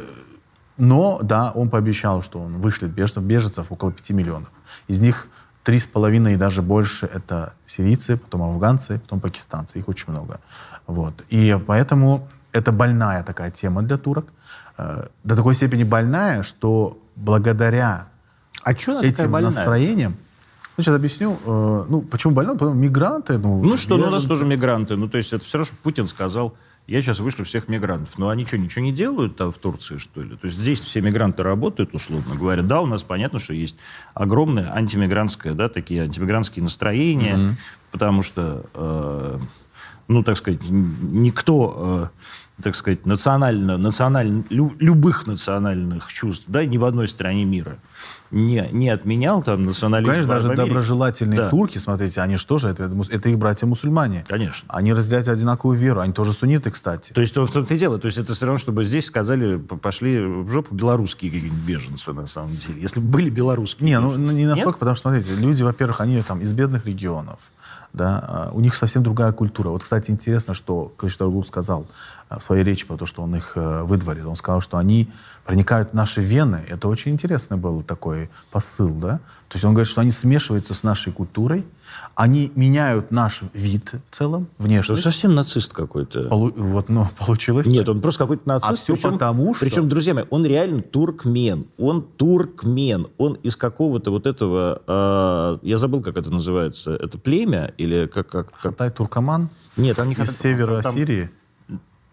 но, да, он пообещал, что он вышлет беженцев, беженцев около 5 миллионов. Из них три с половиной и даже больше это сирийцы, потом афганцы, потом пакистанцы. Их очень много. Вот. И поэтому это больная такая тема для турок. Э, До такой степени больная, что благодаря А что этим настроениям, ну, сейчас объясню, э, ну, почему больной, потому что мигранты, ну, Ну что, ну, у нас тоже мигранты. Ну, то есть это все равно, что Путин сказал, я сейчас вышлю всех мигрантов. Но они что, ничего не делают там в Турции, что ли? То есть здесь все мигранты работают, условно говоря. Да, у нас понятно, что есть огромное антимигрантское, да, такие антимигрантские настроения, потому что, э, ну, так сказать, никто так сказать, национально, национально, любых национальных чувств, да, ни в одной стране мира не, не отменял там национализм. Конечно, даже доброжелательные да. турки, смотрите, они что же, это, это их братья-мусульмане. Конечно. Они разделяют одинаковую веру, они тоже сунниты, кстати. То есть в том-то и дело, то есть это все равно, чтобы здесь сказали, пошли в жопу белорусские какие-нибудь беженцы, на самом деле. Если бы были белорусские Не, ну, беженцы. ну не настолько, Нет? потому что, смотрите, люди, во-первых, они там из бедных регионов, да, а, у них совсем другая культура. Вот, кстати, интересно, что Кылычдарогу сказал а, в своей речи про то, что он их э, выдворил. Он сказал, что они проникают в наши вены. Это очень интересный был такой посыл, да. То есть он говорит, что они смешиваются с нашей культурой, они меняют наш вид в целом, внешность. Это совсем нацист какой-то. Полу... Вот, ну, получилось. Нет, он просто какой-то нацист. А все причем, потому что... Причем, друзья мои, он реально туркмен. Он туркмен. Он из какого-то вот этого... Э, я забыл, как это называется. Это племя или как... как, как... Хатай-туркоман? Нет, он не Из севера там... Сирии?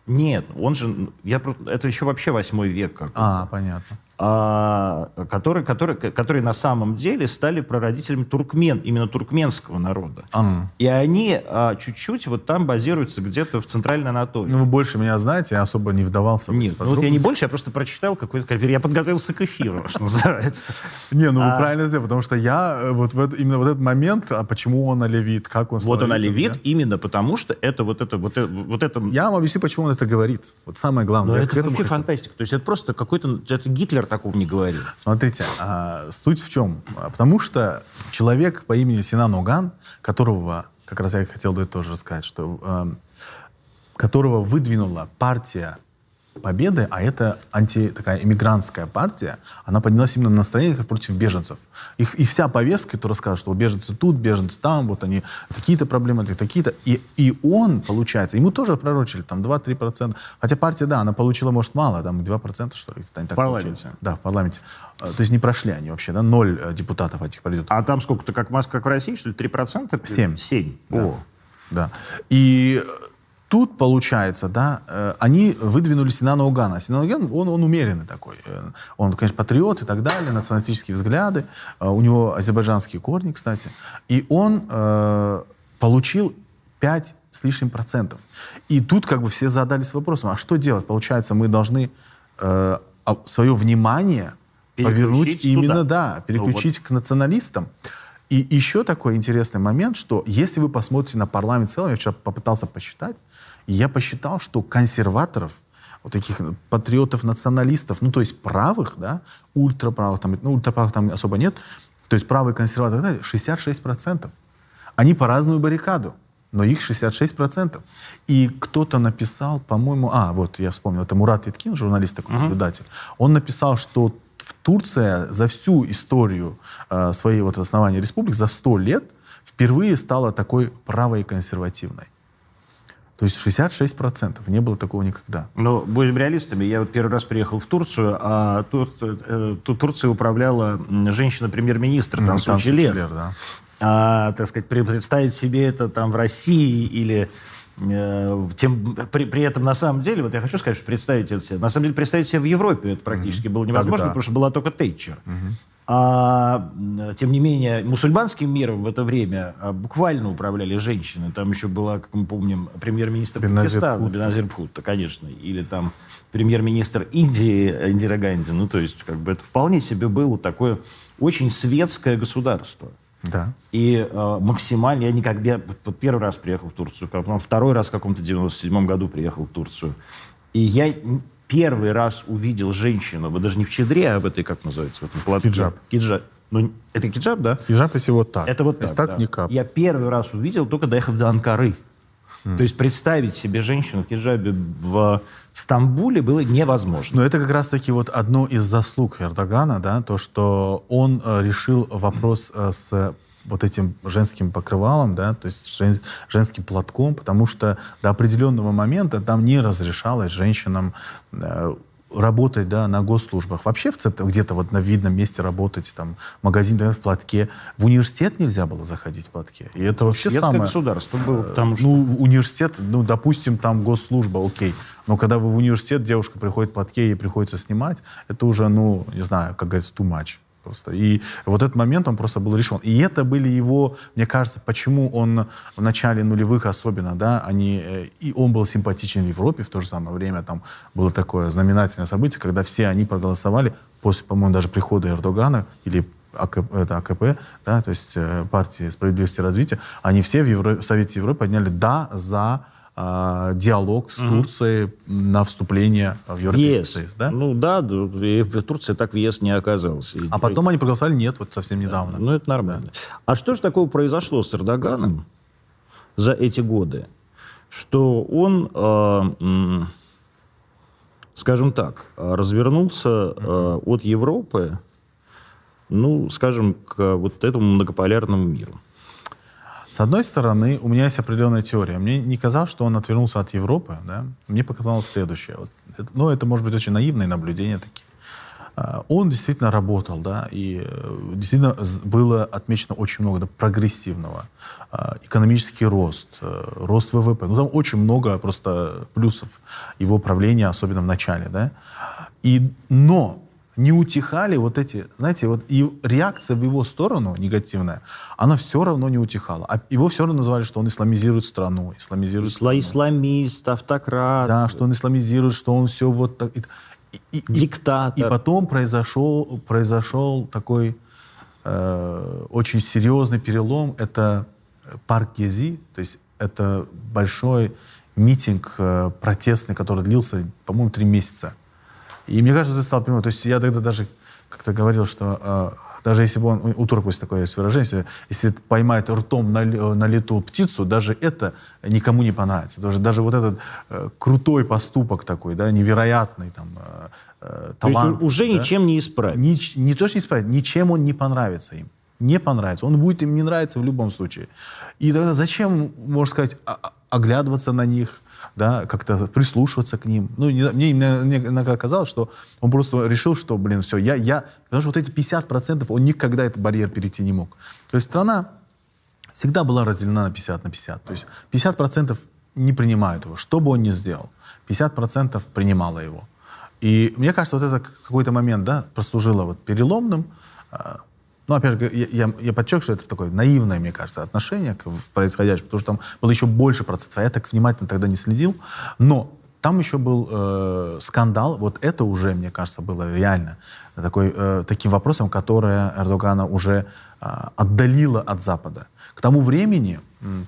Нет, он же... Я, это еще вообще восьмой век. Как а, понятно а, которые, которые, которые на самом деле стали прародителями туркмен, именно туркменского народа. А. И они а, чуть-чуть вот там базируются где-то в Центральной Анатолии. Ну, вы больше меня знаете, я особо не вдавался Нет, ну, вот я не больше, я просто прочитал какой-то... Я подготовился к эфиру, что называется. Не, ну вы а. правильно сделали, потому что я э, вот именно вот этот момент, а почему он олевит, как он Вот он олевит именно потому, что это вот это... Вот это... Я вам объясню, почему он это говорит. Вот самое главное. Но это вообще фантастика. То есть это просто какой-то... Это Гитлер такого не говорил. Смотрите, а, суть в чем? Потому что человек по имени Синан Оган, которого, как раз я хотел бы тоже сказать, что а, которого выдвинула партия Победы, а это анти, такая иммигрантская партия, она поднялась именно на настроениях против беженцев. Их, и вся повестка, которая скажет, что беженцы тут, беженцы там, вот они, такие-то проблемы, такие-то. И, и он, получается, ему тоже пророчили там 2-3%. Хотя партия, да, она получила, может, мало, там 2%, что ли. в парламенте. Получили. Да, в парламенте. А, то есть не прошли они вообще, да, ноль э, депутатов этих пройдет. А там сколько-то, как в Москве, как в России, что ли, 3%? 7. 7. Да. О. Да. И тут, получается, да, э, они выдвинули Синана Угана. Синан Уган, он, он умеренный такой. Э, он, конечно, патриот и так далее, националистические взгляды. Э, у него азербайджанские корни, кстати. И он э, получил 5 с лишним процентов. И тут как бы все задались вопросом, а что делать? Получается, мы должны э, свое внимание повернуть туда. именно, да, переключить ну, вот. к националистам. И еще такой интересный момент, что если вы посмотрите на парламент в целом, я вчера попытался посчитать, и я посчитал, что консерваторов, вот таких патриотов, националистов, ну, то есть правых, да, ультраправых, там, ну, ультраправых там особо нет, то есть правые консерваторы, 66%. Они по разную баррикаду, но их 66%. И кто-то написал, по-моему, а, вот, я вспомнил, это Мурат Иткин, журналист такой, наблюдатель, uh-huh. он написал, что Турция за всю историю э, своей вот основания республик, за 100 лет, впервые стала такой правой и консервативной. То есть 66%. Не было такого никогда. Ну, будем реалистами. Я вот первый раз приехал в Турцию, а тут, э, тут Турция управляла женщина-премьер-министр ну, Тансу Челер. Да. А, так сказать, представить себе это там в России или тем, при, при этом, на самом деле, вот я хочу сказать, что представить это себе, на самом деле, представить себе в Европе это практически mm-hmm. было невозможно, Тогда. потому что была только Тейчер. Mm-hmm. А, тем не менее, мусульманским миром в это время а, буквально управляли женщины. Там еще была, как мы помним, премьер-министр Пакистана, Беназир Бхутта, конечно, или там премьер-министр Индии Индира Ганди. Ну, то есть, как бы это вполне себе было такое очень светское государство. Да. И э, максимально, я никогда, вот первый раз приехал в Турцию, потом второй раз в каком-то 97-м году приехал в Турцию. И я первый раз увидел женщину, вот даже не в чедре, а в этой, как называется, в этом платке. Киджаб. Киджаб. Ну, это киджаб, да? Киджаб, если вот так. Это вот так, так да. никак. Я первый раз увидел, только доехав до Анкары. Mm. То есть представить себе женщину в киджабе в Стамбуле было невозможно. Но это как раз-таки вот одно из заслуг Эрдогана, да, то, что он э, решил вопрос э, с вот этим женским покрывалом, да, то есть жен, женским платком, потому что до определенного момента там не разрешалось женщинам э, работать да, на госслужбах. Вообще в центре, где-то вот на видном месте работать, там, магазин да, в платке. В университет нельзя было заходить в платке. И это вообще самое... государство было, э, потому что... Ну, университет, ну, допустим, там госслужба, окей. Но когда вы в университет, девушка приходит в платке, ей приходится снимать, это уже, ну, не знаю, как говорится, too much. Просто. И вот этот момент он просто был решен. И это были его, мне кажется, почему он в начале нулевых особенно, да, они, э, и он был симпатичен в Европе в то же самое время, там было такое знаменательное событие, когда все они проголосовали после, по-моему, даже прихода Эрдогана или АКП, это АКП, да, то есть э, партии справедливости и развития, они все в, Евро, Совете Европы подняли «да» за диалог с Турцией на вступление в Европейский ЕС. Союз. Да? Ну да, да, и в Турции так в ЕС не оказался. И- а потом они проголосовали «нет», вот совсем недавно. Ну, это нормально. А что же такого произошло с Эрдоганом за эти годы, что он, э, скажем так, развернулся э, от Европы, ну, скажем, к вот этому многополярному миру? С одной стороны, у меня есть определенная теория. Мне не казалось, что он отвернулся от Европы. Да? Мне показалось следующее. Вот это- ну, это, может быть, очень наивные наблюдения такие. А, Он действительно работал, да, и э, действительно было отмечено очень много да, прогрессивного. А, Экономический рост, э, рост ВВП. Ну, там очень много просто плюсов его правления, особенно в начале, да. И, но не утихали вот эти, знаете, вот и реакция в его сторону негативная, она все равно не утихала. А его все равно называли, что он исламизирует страну, исламизирует Исла- страну. Исламист, автократ, Да, что он исламизирует, что он все вот так. И, и- и- и диктатор. потом произошел, произошел такой э, очень серьезный перелом. Это парк Гези, то есть это большой митинг э, протестный, который длился, по-моему, три месяца. И мне кажется, ты стал понимать. То есть я тогда даже как-то говорил, что э, даже если бы он, у турков есть такое есть выражение, если, если поймает ртом на, на лету птицу, даже это никому не понравится. Даже, даже вот этот э, крутой поступок такой, да, невероятный там, э, э, То есть талант. уже да, ничем не исправить. Нич- не то, что не исправить, ничем он не понравится им. Не понравится. Он будет им не нравиться в любом случае. И тогда зачем, можно сказать, а- а- оглядываться на них, да, как-то прислушиваться к ним. Ну, не- мне, иногда казалось, что он просто решил, что, блин, все, я, я... Потому что вот эти 50% он никогда этот барьер перейти не мог. То есть страна всегда была разделена на 50 на 50. То есть 50% не принимают его, что бы он ни сделал. 50% принимало его. И мне кажется, вот это какой-то момент, да, прослужило вот переломным. Ну, опять же, я, я, я подчеркиваю, что это такое наивное, мне кажется, отношение к происходящему, потому что там было еще больше процентов, а я так внимательно тогда не следил. Но там еще был э, скандал, вот это уже, мне кажется, было реально такой, э, таким вопросом, которое Эрдогана уже а, отдалило от Запада. К тому времени,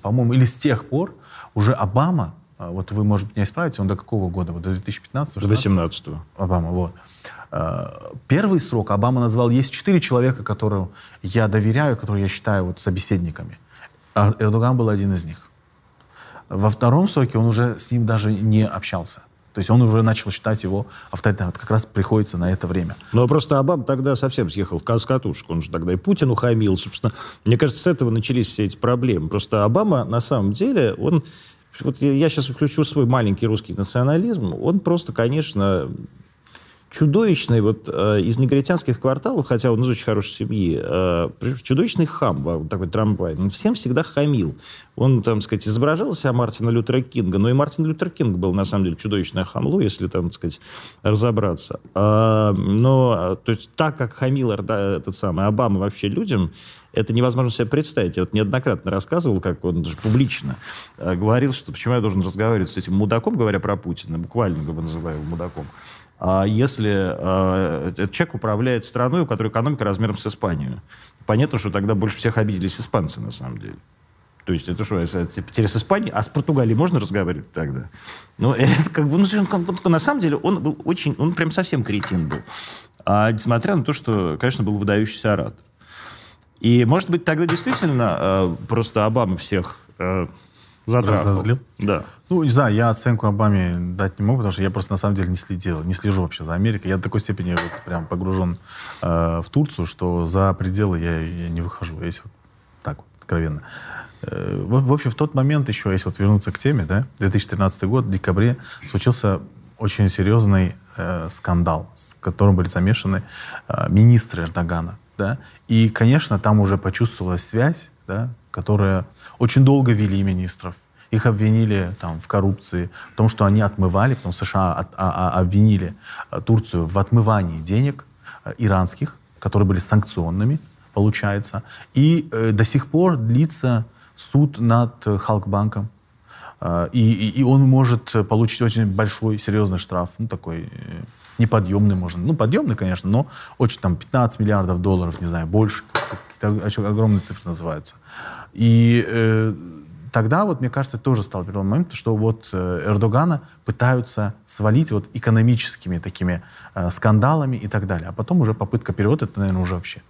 по-моему, или с тех пор, уже Обама, а, вот вы, может, меня исправите, он до какого года? Вот до 2015 До 18-го. Обама, вот. Э, Первый срок Обама назвал, есть четыре человека, которым я доверяю, которые я считаю вот собеседниками. А Эрдоган был один из них. Во втором сроке он уже с ним даже не общался. То есть он уже начал считать его авторитетом. Вот как раз приходится на это время. Но просто Обам тогда совсем съехал с катушек. Он же тогда и Путину хамил. Собственно, мне кажется, с этого начались все эти проблемы. Просто Обама, на самом деле, он... Вот я сейчас включу свой маленький русский национализм. Он просто, конечно, чудовищный вот э, из негритянских кварталов, хотя он из очень хорошей семьи, э, чудовищный хам, во- вот такой трамвай. Он всем всегда хамил. Он, там, сказать, изображал себя Мартина Лютера Кинга, но и Мартин Лютер Кинг был, на самом деле, чудовищное хамло, если, там, сказать, разобраться. А, но, а, то есть, так как хамил Эрда- этот самый Обама вообще людям, это невозможно себе представить. Я вот неоднократно рассказывал, как он даже публично э, говорил, что почему я должен разговаривать с этим мудаком, говоря про Путина, буквально его называю мудаком, если э, этот человек управляет страной, у которой экономика размером с Испанию. Понятно, что тогда больше всех обиделись испанцы, на самом деле. То есть это что, это теперь с Испанией? А с Португалией можно разговаривать тогда? Ну, это как бы, ну, на самом деле, он был очень, он прям совсем кретин был. А несмотря на то, что, конечно, был выдающийся оратор. И, может быть, тогда действительно э, просто Обама всех э, затрахал. Разозлил? Да. Ну, не знаю, я оценку Обаме дать не могу, потому что я просто на самом деле не следил, не слежу вообще за Америкой. Я до такой степени вот прям погружен э, в Турцию, что за пределы я, я не выхожу, если вот так вот, откровенно. Э, в, в общем, в тот момент еще, если вот вернуться к теме, да, 2013 год, в декабре, случился очень серьезный э, скандал, с которым были замешаны э, министры Эрдогана. Да? И, конечно, там уже почувствовалась связь, да, которая очень долго вели министров. Их обвинили там, в коррупции, в том, что они отмывали, потом США от- а- а- обвинили э, Турцию в отмывании денег э, иранских которые были санкционными, получается. И э, до сих пор длится суд над Халкбанком. Э, и, и, и он может получить очень большой, серьезный штраф, ну, такой э, неподъемный, можно. Ну, подъемный, конечно, но очень там 15 миллиардов долларов, не знаю, больше. Какие-то огромные цифры называются. И э, тогда, вот, мне кажется, тоже стал первым моментом, что вот э, Эрдогана пытаются свалить вот экономическими такими э, скандалами и так далее. А потом уже попытка перевода, это, наверное, уже вообще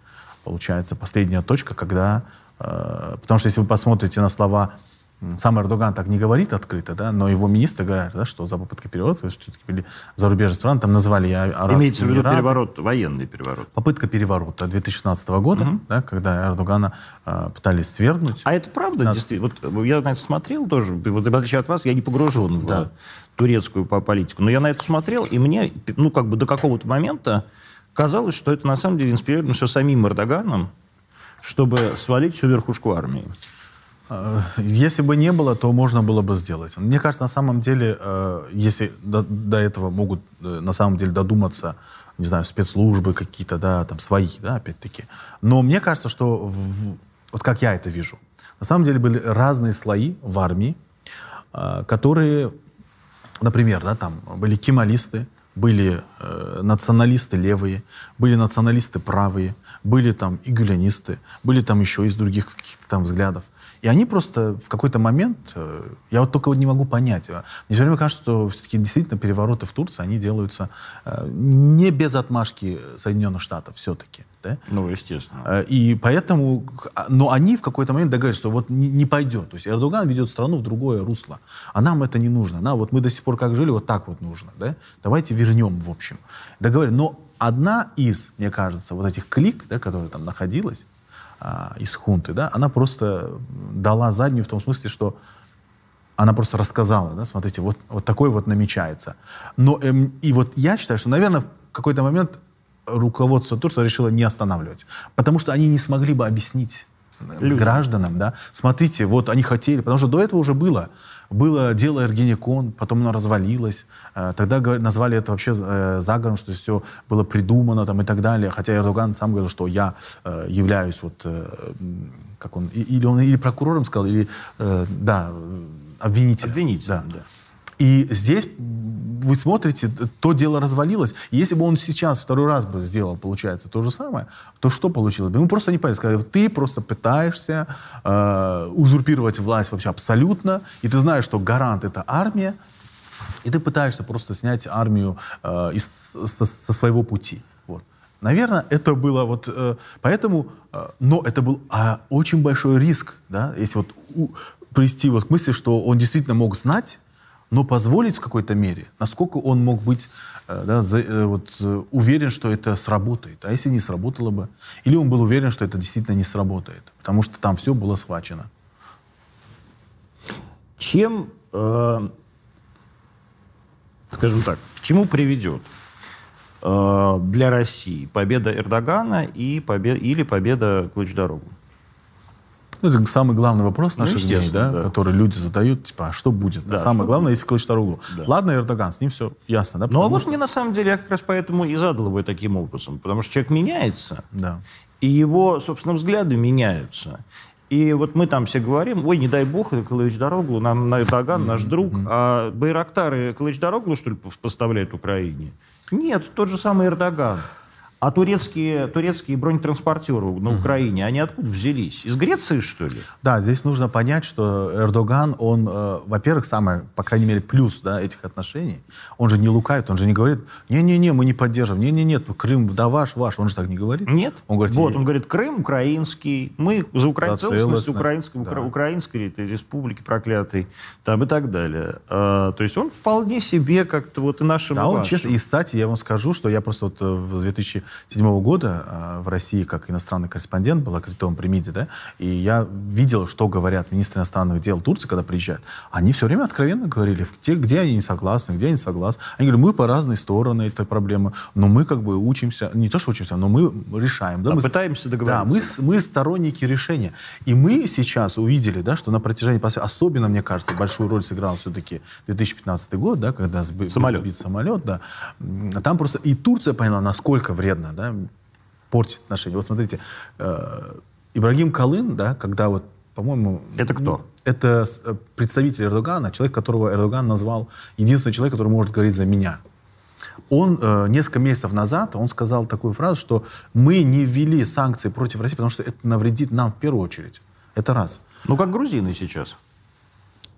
получается последняя точка, когда... Э, потому что если вы посмотрите на слова сам Эрдоган так не говорит открыто, да, но его министры говорят, да, что за попытка переворота, все-таки были зарубежные страны, там назвали я Имеется в виду переворот, военный переворот. Попытка переворота 2016 года, угу. да, когда Эрдогана э, пытались свергнуть. А это правда, Над... действительно? Вот я на это смотрел тоже, вот в отличие от вас, я не погружен да. в турецкую политику, но я на это смотрел, и мне, ну, как бы до какого-то момента казалось, что это на самом деле инспирировано все самим Эрдоганом, чтобы свалить всю верхушку армии. Э, если бы не было, то можно было бы сделать. Мне кажется, на самом деле, э, если до, до этого могут э, на самом деле додуматься, не знаю, спецслужбы какие-то, да, там свои, да, опять-таки. Но мне кажется, что в, вот как я это вижу, на самом деле были разные слои в армии, которые, например, да, там были кемалисты, были э, националисты левые, были националисты правые, были там и гулянисты, были там еще из других каких-то там взглядов. И они просто в какой-то момент, э, я вот только вот не могу понять, э, мне все время кажется, что все-таки действительно перевороты в Турции, они делаются э, не без отмашки Соединенных Штатов все-таки. Да? Ну, естественно. Э, и поэтому, а, но они в какой-то момент договорились, что вот не, не пойдет. То есть Эрдоган ведет страну в другое русло, а нам это не нужно. На, вот мы до сих пор как жили, вот так вот нужно. Да? Давайте вернем, в общем. Договорились. Но одна из, мне кажется, вот этих клик, да, которая там находилась, а, из хунты, да, она просто дала заднюю в том смысле, что она просто рассказала, да, смотрите, вот, вот такой вот намечается. Но, эм, и вот я считаю, что, наверное, в какой-то момент руководство Турции решило не останавливать, потому что они не смогли бы объяснить Людям. гражданам, да, смотрите, вот они хотели, потому что до этого уже было. Было дело Эргенекон, потом оно развалилось. Э, тогда назвали это вообще э, заговором, что все было придумано там, и так далее. Хотя Эрдоган сам говорил, что я э, являюсь вот, как он, или он или прокурором сказал, или, да, обвинителем. Обвинителем, да. да. И здесь вы смотрите, то дело развалилось. Если бы он сейчас второй раз бы сделал, получается, то же самое, то что получилось бы? Ему просто не понятно. Сказали, ты просто пытаешься э, узурпировать власть вообще абсолютно, и ты знаешь, что гарант — это армия, и ты пытаешься просто снять армию э, из, со, со своего пути. Вот. Наверное, это было вот... Э, поэтому... Э, но это был э, очень большой риск, да, если вот у, привести вот к мысли, что он действительно мог знать, но позволить в какой-то мере, насколько он мог быть э, да, за, э, вот, э, уверен, что это сработает. А если не сработало бы? Или он был уверен, что это действительно не сработает, потому что там все было схвачено. Чем, э, скажем так, к чему приведет э, для России победа Эрдогана и побед, или победа Ключ-дорогу? Ну, это самый главный вопрос наших ну, дней, да, да. который люди задают, типа, а что будет? Да, Самое главное, будет? если Кылычдароглу. Да. Ладно, Эрдоган, с ним все ясно, да? Ну, а вот что... мне на самом деле, я как раз поэтому и задал его таким образом, потому что человек меняется, да. и его, собственно, взгляды меняются. И вот мы там все говорим, ой, не дай бог, Кылыч Дороглу, нам на Эрдоган наш друг, а Байрактары Кылыч Дороглу, что ли, поставляют Украине? Нет, тот же самый Эрдоган. А турецкие, турецкие бронетранспортеры на Украине, они откуда взялись? Из Греции, что ли? Да, здесь нужно понять, что Эрдоган, он, э, во-первых, самое, по крайней мере, плюс да, этих отношений, он же не лукает, он же не говорит, не-не-не, мы не поддержим, не-не-не, Крым, да ваш, ваш, он же так не говорит. Нет, он говорит, вот, он говорит, Крым украинский, мы за укра... за целостность украинской, да. украинской этой республики проклятой, там и так далее. А, то есть он вполне себе как-то вот и нашим Да, он честно, и, кстати, я вам скажу, что я просто вот э, в 2000 2007 года э, в России как иностранный корреспондент был аккредитован при МИДе, да, и я видел, что говорят министры иностранных дел Турции, когда приезжают. Они все время откровенно говорили, где, где они не согласны, где они согласны. Они говорят, мы по разные стороны этой проблемы, но мы как бы учимся, не то что учимся, но мы решаем. Да, а мы пытаемся договориться. Да, мы, мы сторонники решения. И мы сейчас увидели, да, что на протяжении, особенно, мне кажется, большую роль сыграл все-таки 2015 год, да, когда сбит самолет, сбит самолет да. Там просто и Турция поняла, насколько вредно вредно, да, портить отношения. Вот смотрите, э, Ибрагим Калын, да, когда вот, по-моему... Это кто? Это э, представитель Эрдогана, человек, которого Эрдоган назвал единственный человек, который может говорить за меня. Он э, несколько месяцев назад, он сказал такую фразу, что мы не ввели санкции против России, потому что это навредит нам в первую очередь. Это раз. Ну, как грузины сейчас.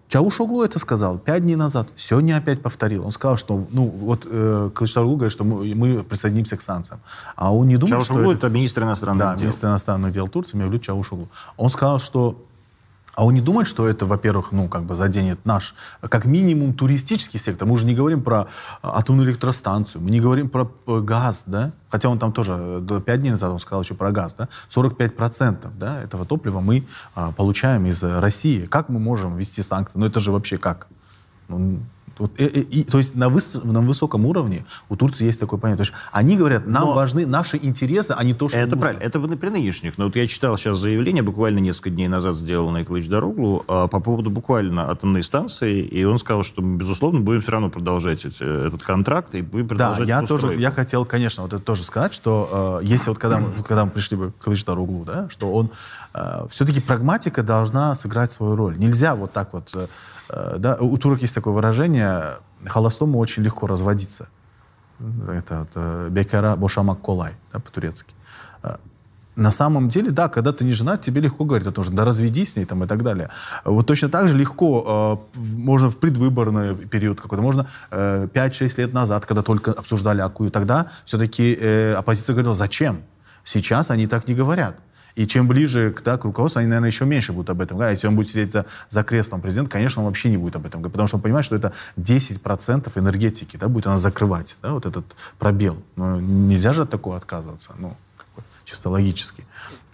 Чаушоглу это сказал пять дней назад. Сегодня опять повторил. Он сказал, что, ну, вот э, Кылычдароглу говорит, что мы, мы присоединимся к санкциям. А он не Чаушоглу что это... это министр иностранных да, дел. министр иностранных дел Турции, Мевлют Чаушоглу. Он сказал, что а он не думает, что это, во-первых, ну, как бы заденет наш, как минимум, туристический сектор. Мы уже не говорим про атомную электростанцию, мы не говорим про э, газ, да? Хотя он там тоже, до 5 дней назад он сказал еще про газ, да? 45% да, этого топлива мы а, получаем из России. Как мы можем ввести санкции? Ну, это же вообще как? Ну, вот, и, и, и, то есть на, выс, на высоком уровне у Турции есть такое понятие. То есть они говорят, нам Но важны наши интересы, а не то, что Это нужно. правильно. Это при нынешних. Но вот я читал сейчас заявление, буквально несколько дней назад сделанное Клыч Дороглу, по поводу буквально атомной станции, и он сказал, что мы, безусловно, будем все равно продолжать эти, этот контракт и будем продолжать Да, я тоже, я хотел, конечно, вот это тоже сказать, что э, если вот когда мы, когда мы пришли бы к Клыч Дороглу, да, что он э, все-таки прагматика должна сыграть свою роль. Нельзя вот так вот э, Э, да, у турок есть такое выражение, холостому очень легко разводиться. Это вот, э, бекара бошамак колай, по-турецки. Э, на самом деле, да, когда ты не женат, тебе легко говорить о том, что да разведись с ней там, и так далее. Вот точно так же легко э, можно в предвыборный период какой-то, можно э, 5-6 лет назад, когда только обсуждали Акую, тогда все-таки э, оппозиция говорила, зачем? Сейчас они так не говорят. И чем ближе к, да, к руководству, они, наверное, еще меньше будут об этом говорить. Если он будет сидеть за, за креслом президента, конечно, он вообще не будет об этом говорить, потому что он понимает, что это 10% энергетики, да, будет она закрывать, да, вот этот пробел. Но нельзя же от такого отказываться, ну, чисто логически.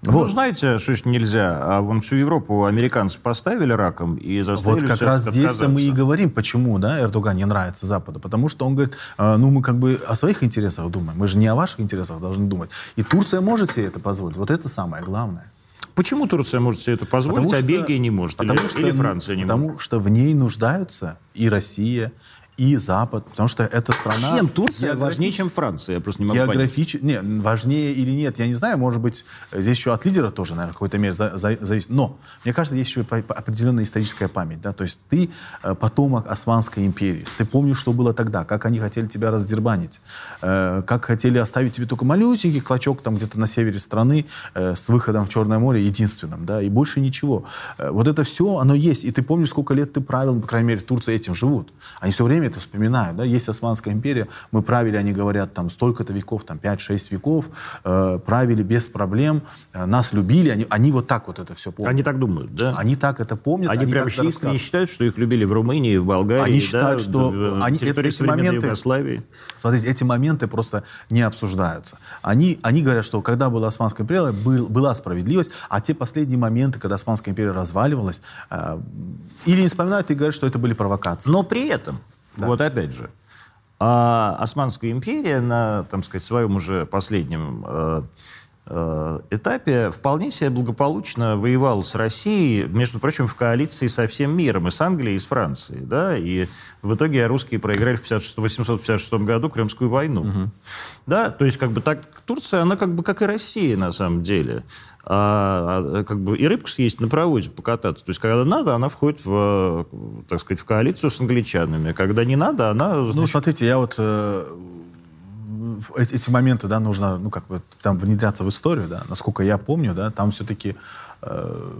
Ну, вот. знаете, что ж нельзя. А вон всю Европу американцы поставили раком и заставили Вот как раз здесь-то мы и говорим, почему да, Эрдоган не нравится Западу. Потому что он говорит, э, ну мы как бы о своих интересах думаем. Мы же не о ваших интересах должны думать. И Турция может себе это позволить. Вот это самое главное. Почему Турция может себе это позволить, потому а что, Бельгия не может? Потому или, что, или Франция не потому может? Потому что в ней нуждаются и Россия, и Запад, потому что эта страна... Чем Турция важнее, чем Франция? Я просто не могу географич... понять. Не, важнее или нет, я не знаю. Может быть, здесь еще от лидера тоже, наверное, в какой-то мере за, за, зависит. Но, мне кажется, есть еще определенная историческая память. Да? То есть ты э, потомок Османской империи. Ты помнишь, что было тогда, как они хотели тебя раздербанить, э, как хотели оставить тебе только малюсенький клочок там где-то на севере страны э, с выходом в Черное море единственным, да, и больше ничего. Э, вот это все, оно есть. И ты помнишь, сколько лет ты правил, по крайней мере, в Турции этим живут. Они все время время это вспоминают. Да? Есть Османская империя, мы правили, они говорят, там столько-то веков, там 5-6 веков, э, правили без проблем, э, нас любили, они, они вот так вот это все помнят. Они так думают, да? Они так это помнят. Они, они прям искренне считают, что их любили в Румынии, в Болгарии, Они считают, да, что в, они, это, эти моменты, Югославии. Смотрите, эти моменты просто не обсуждаются. Они, они говорят, что когда была Османская империя, был, была справедливость, а те последние моменты, когда Османская империя разваливалась, э, или не вспоминают и говорят, что это были провокации. Но при этом да. Вот опять же. А Османская империя на, там сказать, своем уже последнем э, э, этапе вполне себе благополучно воевала с Россией, между прочим, в коалиции со всем миром, и с Англией, и с Францией. Да? И в итоге русские проиграли в 856 году Крымскую войну. Угу. Да? То есть как бы так Турция, она как бы как и Россия на самом деле а, а, как бы и рыбку съесть на проводе покататься. То есть, когда надо, она входит в, так сказать, в коалицию с англичанами. Когда не надо, она... Значит... Ну, смотрите, я вот э, эти моменты, да, нужно, ну, как бы там внедряться в историю, да, насколько я помню, да, там все-таки э,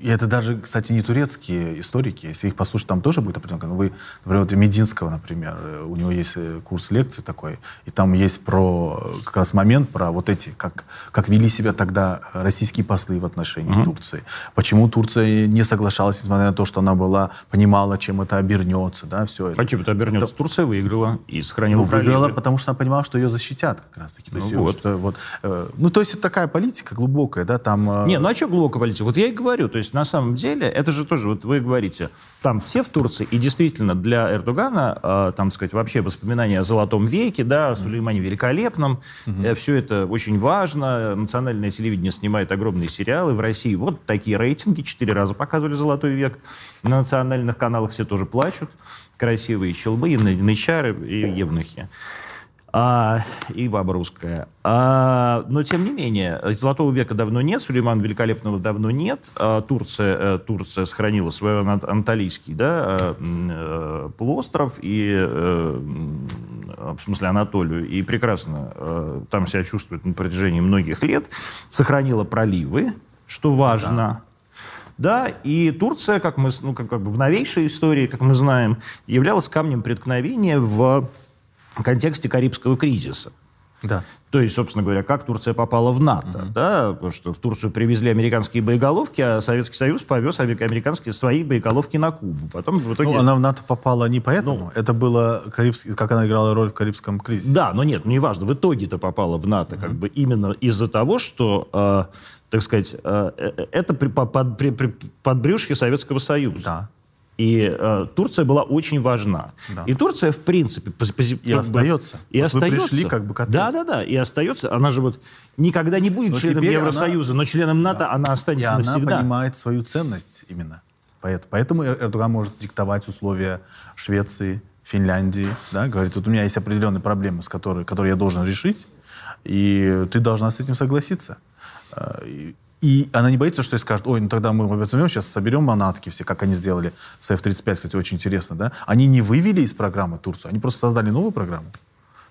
и это даже, кстати, не турецкие историки. Если их послушать, там тоже будет определенно. Ну, вы, например, вот Мединского, например, э, у него есть э, курс лекций такой, и там есть про как раз момент про вот эти, как, как вели себя тогда российские послы в отношении mm-hmm. Турции. Почему Турция не соглашалась, несмотря на то, что она была, понимала, чем это обернется, да, все это. А чем это обернется? Это... Турция выиграла и сохранила Ну, выиграла, потому что она понимала, что ее защитят как раз-таки. То ну, есть, вот. Ее, вот, э, ну, то есть это такая политика глубокая, да, там... Э... Не, ну а что глубокая политика? Вот я и говорю, то есть на самом деле, это же тоже, вот вы говорите, там все в Турции, и действительно для Эрдогана, э, там, сказать, вообще воспоминания о Золотом веке, да, о Сулеймане Великолепном, э, все это очень важно, национальное телевидение снимает огромные сериалы в России, вот такие рейтинги, четыре раза показывали Золотой век, на национальных каналах все тоже плачут, красивые щелбы, янычары и евнухи. А, и баба русская. А, но, тем не менее, Золотого века давно нет, Сулеймана Великолепного давно нет. А, Турция, э, Турция сохранила свой Анталийский да, э, полуостров, и, э, в смысле Анатолию, и прекрасно там себя чувствует на протяжении многих лет. Сохранила проливы, что важно. Да. Да, и Турция, как мы, ну, как, как бы в новейшей истории, как мы знаем, являлась камнем преткновения в контексте Карибского кризиса. Да. То есть, собственно говоря, как Турция попала в НАТО, угу. да, потому что в Турцию привезли американские боеголовки, а Советский Союз повез американские свои боеголовки на Кубу. Потом в итоге... Ну, она в НАТО попала не поэтому, ну, это было, Карибский, как она играла роль в Карибском кризисе. Да, но нет, ну, неважно, в итоге-то попала в НАТО, угу. как бы именно из-за того, что, э, так сказать, э, э это при, под, при, при, подбрюшье Советского Союза. Да. И э, Турция была очень важна. Да. И Турция, в принципе, пози- и остается. И вот остается. Вы пришли как бы к Да, да, да. И остается. Она же вот никогда не будет но членом Евросоюза, она... но членом НАТО да. она останется и навсегда. она понимает свою ценность именно. Поэтому Эрдоган может диктовать условия Швеции, Финляндии, да, говорит, вот у меня есть определенные проблемы, с которой, которые я должен решить, и ты должна с этим согласиться. И она не боится, что ей скажут, ой, ну тогда мы возьмем, сейчас соберем манатки все, как они сделали с F-35, кстати, очень интересно, да? Они не вывели из программы Турцию, они просто создали новую программу.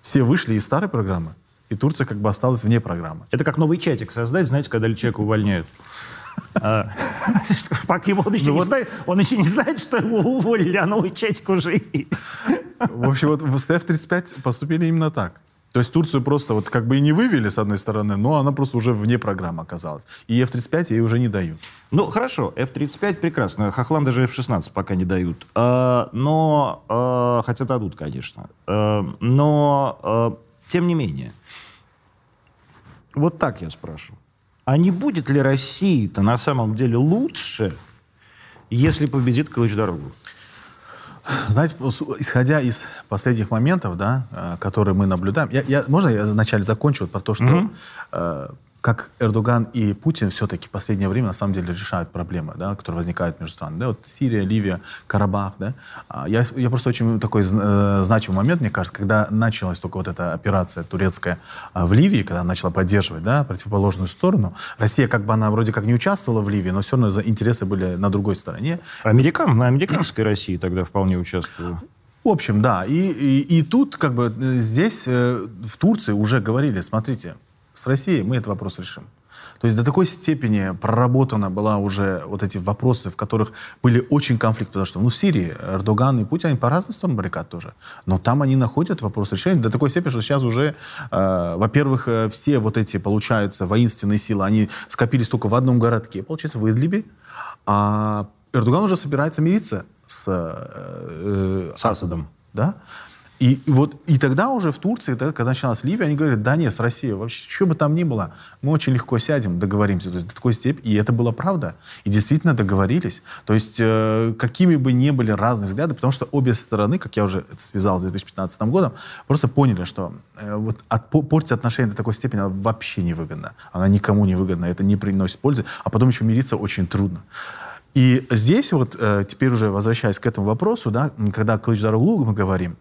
Все вышли из старой программы, и Турция как бы осталась вне программы. Это как новый чатик создать, знаете, когда человека увольняют. Пока его он еще ну не знает, он еще не знает, что его уволили, а новый чатик уже есть. В общем, вот в F-35 поступили именно так. То есть Турцию просто вот как бы и не вывели, с одной стороны, но она просто уже вне программы оказалась. И F-35 ей уже не дают. Ну, хорошо, F-35 прекрасно. Хохлам даже F-16 пока не дают. А, но, а, хотя дадут, конечно. А, но, тем не менее, вот так я спрашиваю. А не будет ли России-то на самом деле лучше, если победит Калыч-Дорогу? Знаете, исходя из последних моментов, да, э, которые мы наблюдаем, я, я, можно я вначале закончу вот про то, что mm-hmm. э, как Эрдоган и Путин все-таки в последнее время на самом деле решают проблемы, да, которые возникают между странами. Да, вот Сирия, Ливия, Карабах. Да. А я, я просто очень такой э, значимый момент, мне кажется, когда началась только вот эта операция турецкая э, в Ливии, когда начала поддерживать да, противоположную сторону. Россия как бы она вроде как не участвовала в Ливии, но все равно интересы были на другой стороне. Американ, на американской России тогда вполне участвовала. В общем, да. И, и, и тут как бы э, здесь, э, в Турции уже говорили, смотрите, с Россией мы этот вопрос решим. То есть до такой степени проработана была уже вот эти вопросы, в которых были очень конфликты, потому что ну, в Сирии Эрдоган и Путин, они по разным сторонам баррикад тоже. Но там они находят вопрос решения до такой степени, что сейчас уже, э, во-первых, э, все вот эти, получается, воинственные силы, они скопились только в одном городке, получается, в Идлибе, а Эрдоган уже собирается мириться с, э, э, с Асадом. Да? И, вот, и тогда уже в Турции, да, когда началась Ливия, они говорят, да нет, с Россией вообще, что бы там ни было, мы очень легко сядем, договоримся. То есть до такой степени. И это была правда. И действительно договорились. То есть э, какими бы ни были разные взгляды, потому что обе стороны, как я уже связал с 2015 годом, просто поняли, что э, вот от, портить отношения до такой степени вообще невыгодно. Она никому не выгодна, это не приносит пользы. А потом еще мириться очень трудно. И здесь вот, э, теперь уже возвращаясь к этому вопросу, да, когда Клыч Даруглу мы говорим,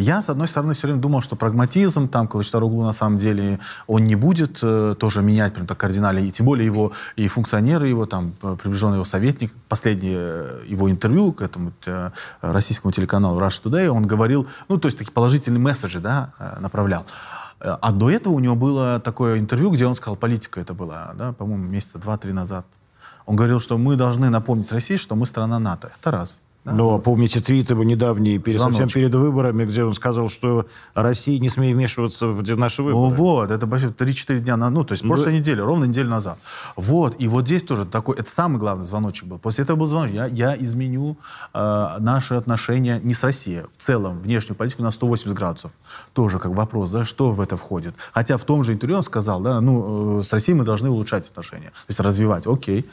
я, с одной стороны, все время думал, что прагматизм, там, Калычтаруглу, на самом деле, он не будет э, тоже менять прям так кардинально. И тем более его и функционеры его, там, приближенный его советник, последнее э, его интервью к этому э, российскому телеканалу Rush Today, он говорил, ну, то есть такие положительные месседжи, да, э, направлял. А до этого у него было такое интервью, где он сказал, политика это была, да, по-моему, месяца два-три назад. Он говорил, что мы должны напомнить России, что мы страна НАТО. Это раз. Да. Но помните твит его недавний, перед, совсем перед выборами, где он сказал, что Россия не смеет вмешиваться в наши выборы. Ну вот, это почти 3-4 дня, на, ну, то есть ну, прошлой неделе, ровно неделю назад. Вот, и вот здесь тоже такой, это самый главный звоночек был. После этого был звоночек, я, я изменю э, наши отношения не с Россией, в целом, внешнюю политику на 180 градусов. Тоже как вопрос, да, что в это входит. Хотя в том же интервью он сказал, да, ну, э, с Россией мы должны улучшать отношения, то есть развивать, окей.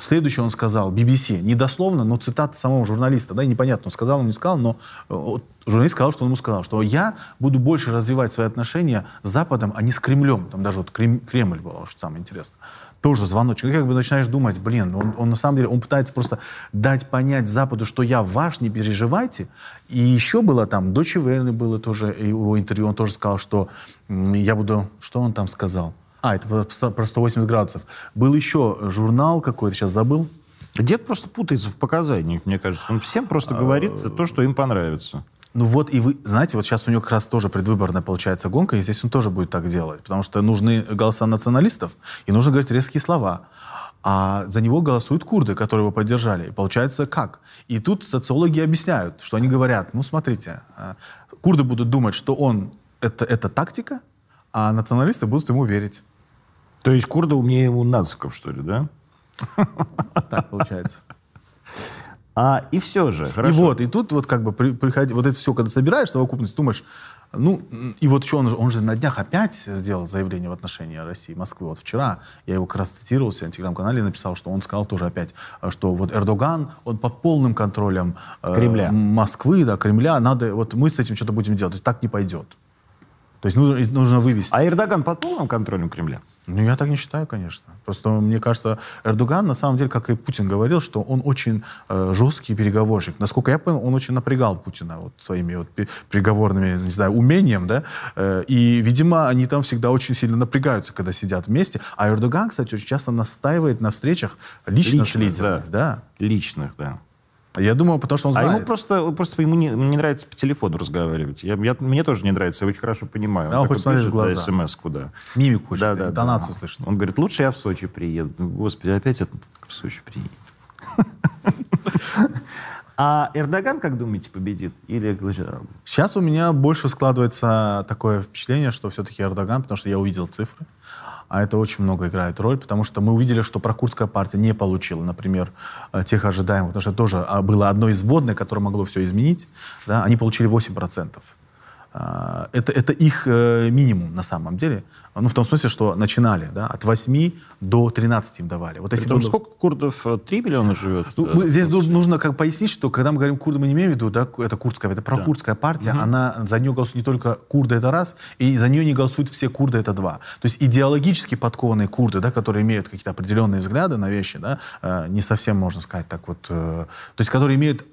Следующее он сказал, BBC, не дословно, но цитата самого журналиста журналиста, да, непонятно, он сказал, он не сказал, но э, журналист сказал, что он ему сказал, что я буду больше развивать свои отношения с Западом, а не с Кремлем. Там даже вот Крем, Кремль был, что самое интересное. Тоже звоночек. И как бы начинаешь думать, блин, он, он на самом деле, он пытается просто дать понять Западу, что я ваш, не переживайте. И еще было там, до Вейны было тоже, его интервью, он тоже сказал, что я буду, что он там сказал? А, это про 180 градусов. Был еще журнал какой-то, сейчас забыл. Дед просто путается в показаниях, мне кажется. Он всем просто говорит то, что им понравится. Ну вот, и вы, знаете, вот сейчас у него как раз тоже предвыборная получается гонка, и здесь он тоже будет так делать, потому что нужны голоса националистов, и нужно говорить резкие слова. А за него голосуют курды, которые его поддержали. И получается как? И тут социологи объясняют, что они говорят, ну смотрите, э, курды будут думать, что он это, это тактика, а националисты будут ему верить. То есть курды умнее у нациков, что ли, да? Так получается. А, и все же, хорошо. И вот, и тут вот как бы при, приходи, вот это все, когда собираешь совокупность, думаешь, ну, и вот что, он, он же на днях опять сделал заявление в отношении России, Москвы. Вот вчера я его как раз цитировал в телеграм-канале, написал, что он сказал тоже опять, что вот Эрдоган, он под полным контролем э, Кремля. Москвы, да, Кремля, надо, вот мы с этим что-то будем делать. То есть так не пойдет. То есть нужно, нужно вывести. А Эрдоган под полным контролем Кремля? Ну, я так не считаю, конечно. Просто мне кажется, Эрдоган, на самом деле, как и Путин говорил, что он очень э, жесткий переговорщик. Насколько я понял, он очень напрягал Путина вот своими вот переговорными, не знаю, умением, да. Э, и, видимо, они там всегда очень сильно напрягаются, когда сидят вместе. А Эрдоган, кстати, очень часто настаивает на встречах лично Личных, с лидерами. Да. да. Личных, да. Я думаю, потому что он знает. А ему просто, просто ему не, не нравится по телефону разговаривать. Я, я, мне тоже не нравится, я очень хорошо понимаю. А он, он хочет смотреть в глаза. Да, смс куда. Мимику хочет, да, да, интонацию да. слышно. Он говорит, лучше я в Сочи приеду. Господи, опять это в Сочи приедет. А Эрдоган, как думаете, победит? Или Сейчас у меня больше складывается такое впечатление, что все-таки Эрдоган, потому что я увидел цифры а это очень много играет роль, потому что мы увидели, что прокурская партия не получила, например, э, тех ожидаемых, потому что это тоже а, было одно из вводных, которое могло все изменить, да, они получили 8%. А, это, это их э, минимум на самом деле. Ну, в том смысле, что начинали, да, от 8 до 13 им давали. Вот если Притом, было... сколько курдов? 3 миллиона живет? Ну, мы, здесь нужно, нужно как пояснить, что когда мы говорим курды, мы не имеем в виду, да, это курдская, это прокурдская да. партия, угу. она, за нее голосуют не только курды, это раз, и за нее не голосуют все курды, это два. То есть идеологически подкованные курды, да, которые имеют какие-то определенные взгляды на вещи, да, э, не совсем, можно сказать, так вот, э, то есть которые имеют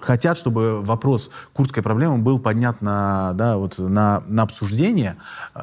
хотят, чтобы вопрос курдской проблемы был поднят на, да, вот, на, на обсуждение.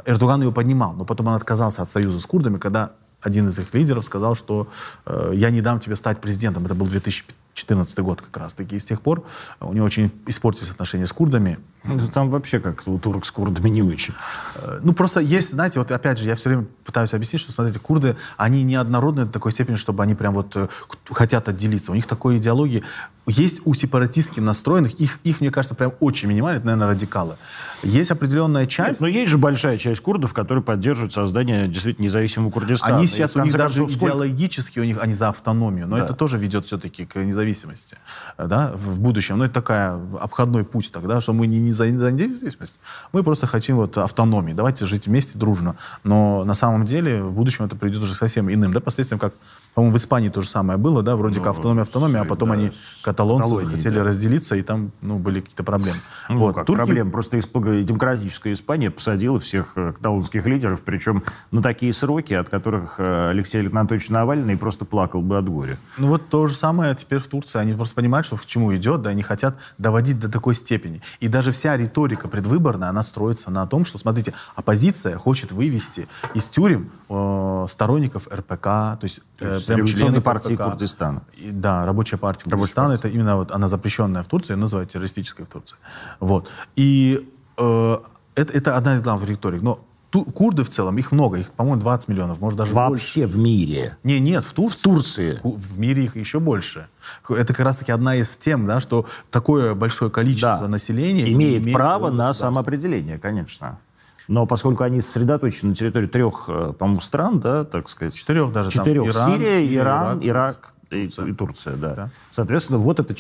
Эрдоган его поднимал, но потом он отказался от союза с курдами, когда один из их лидеров сказал, что э, я не дам тебе стать президентом. Это был 2014 год как раз-таки. И с тех пор у него очень испортились отношения с курдами. Ну, там вообще как у турок с курдами не очень. Э, ну, просто есть, знаете, вот опять же, я все время пытаюсь объяснить, что, смотрите, курды, они неоднородны до такой степени, чтобы они прям вот э, хотят отделиться. У них такой идеологии. Есть у сепаратистски настроенных, их, их, мне кажется, прям очень минимально, это, наверное, радикалы. Есть определенная часть... Нет, но есть же большая часть курдов, которые поддерживают создание действительно независимого Курдистана. Они сейчас, у них даже концов, идеологически, сколько... у них, они за автономию, но да. это тоже ведет все-таки к независимости, да, в будущем. Но это такая обходной путь тогда, что мы не, не за, за независимость, мы просто хотим вот автономии, давайте жить вместе дружно. Но на самом деле в будущем это придет уже совсем иным, да, последствием, как по-моему, в Испании то же самое было, да, вроде ну, как автономия, автономия, а потом да, они, каталонцы, Каталонии, хотели да. разделиться, и там, ну, были какие-то проблемы. Ну, вот. как Турки... проблем? Просто демократическая Испания посадила всех э, каталонских лидеров, причем на такие сроки, от которых э, Алексей Анатольевич Навальный просто плакал бы от горя. Ну, вот то же самое теперь в Турции. Они просто понимают, что к чему идет, да, они хотят доводить до такой степени. И даже вся риторика предвыборная, она строится на том, что, смотрите, оппозиция хочет вывести из тюрем э, сторонников РПК, то есть э, прям члены партии ФК. Курдистана. И, да, рабочая партия Курдистана. Это именно вот она запрещенная в Турции, называют террористической в Турции. Вот. И э, это, это одна из главных риторик. Но ту, курды в целом, их много, их, по-моему, 20 миллионов, может даже Вообще больше. в мире? Не, нет, в, Турции. В Турции. В, в мире их еще больше. Это как раз-таки одна из тем, да, что такое большое количество да. населения имеет право на самоопределение, конечно. Но поскольку они сосредоточены на территории трех, э, по-моему, стран, да, так сказать. Четырех даже. Четырех. Там, Иран, Сирия, Сирия, Иран, Ирак, Ирак Турция. И, и Турция, да. да. Соответственно, вот эта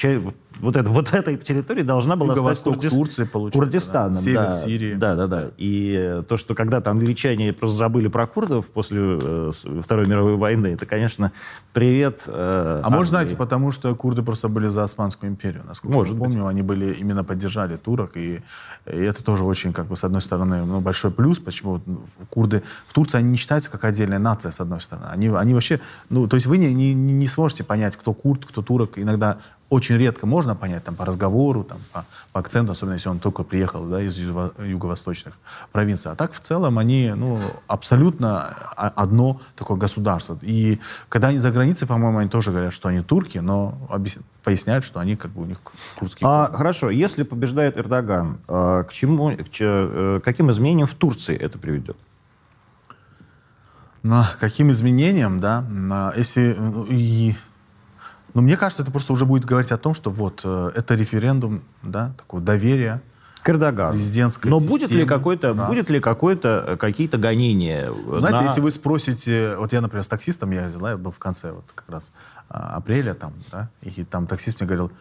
вот, это, вот этой территории должна была стать Курдис... Турции, получается, Курдистаном. Да. Север да. Сирии. Да, да, да. И то, что когда-то англичане просто забыли про курдов после э, Второй мировой войны, это, конечно, привет э, А может, знаете, потому что курды просто были за Османскую империю, насколько может я помню, быть. они были именно поддержали турок, и, и это тоже очень, как бы, с одной стороны, ну, большой плюс, почему курды в Турции, они не считаются как отдельная нация, с одной стороны. Они, они вообще, ну, то есть вы не, не, не сможете понять, кто курд, кто турок. Иногда очень редко можно понять там, по разговору, там, по, по акценту, особенно если он только приехал да, из юго-восточных провинций. А так в целом они ну, абсолютно одно такое государство. И когда они за границей, по-моему, они тоже говорят, что они турки, но объясняют, поясняют, что они как бы у них турские. А, хорошо, если побеждает Эрдоган, а, к чему, к, э, каким изменениям в Турции это приведет? На каким изменениям, да? На, если ну, и но мне кажется, это просто уже будет говорить о том, что вот э, это референдум, да, такое доверие к Эрдогану. Президентской Но будет ли какой-то, будет ли какой-то э, какие-то гонения? Знаете, на... если вы спросите, вот я, например, с таксистом я ездил, я был в конце вот как раз а, апреля там, да, и там таксист мне говорил,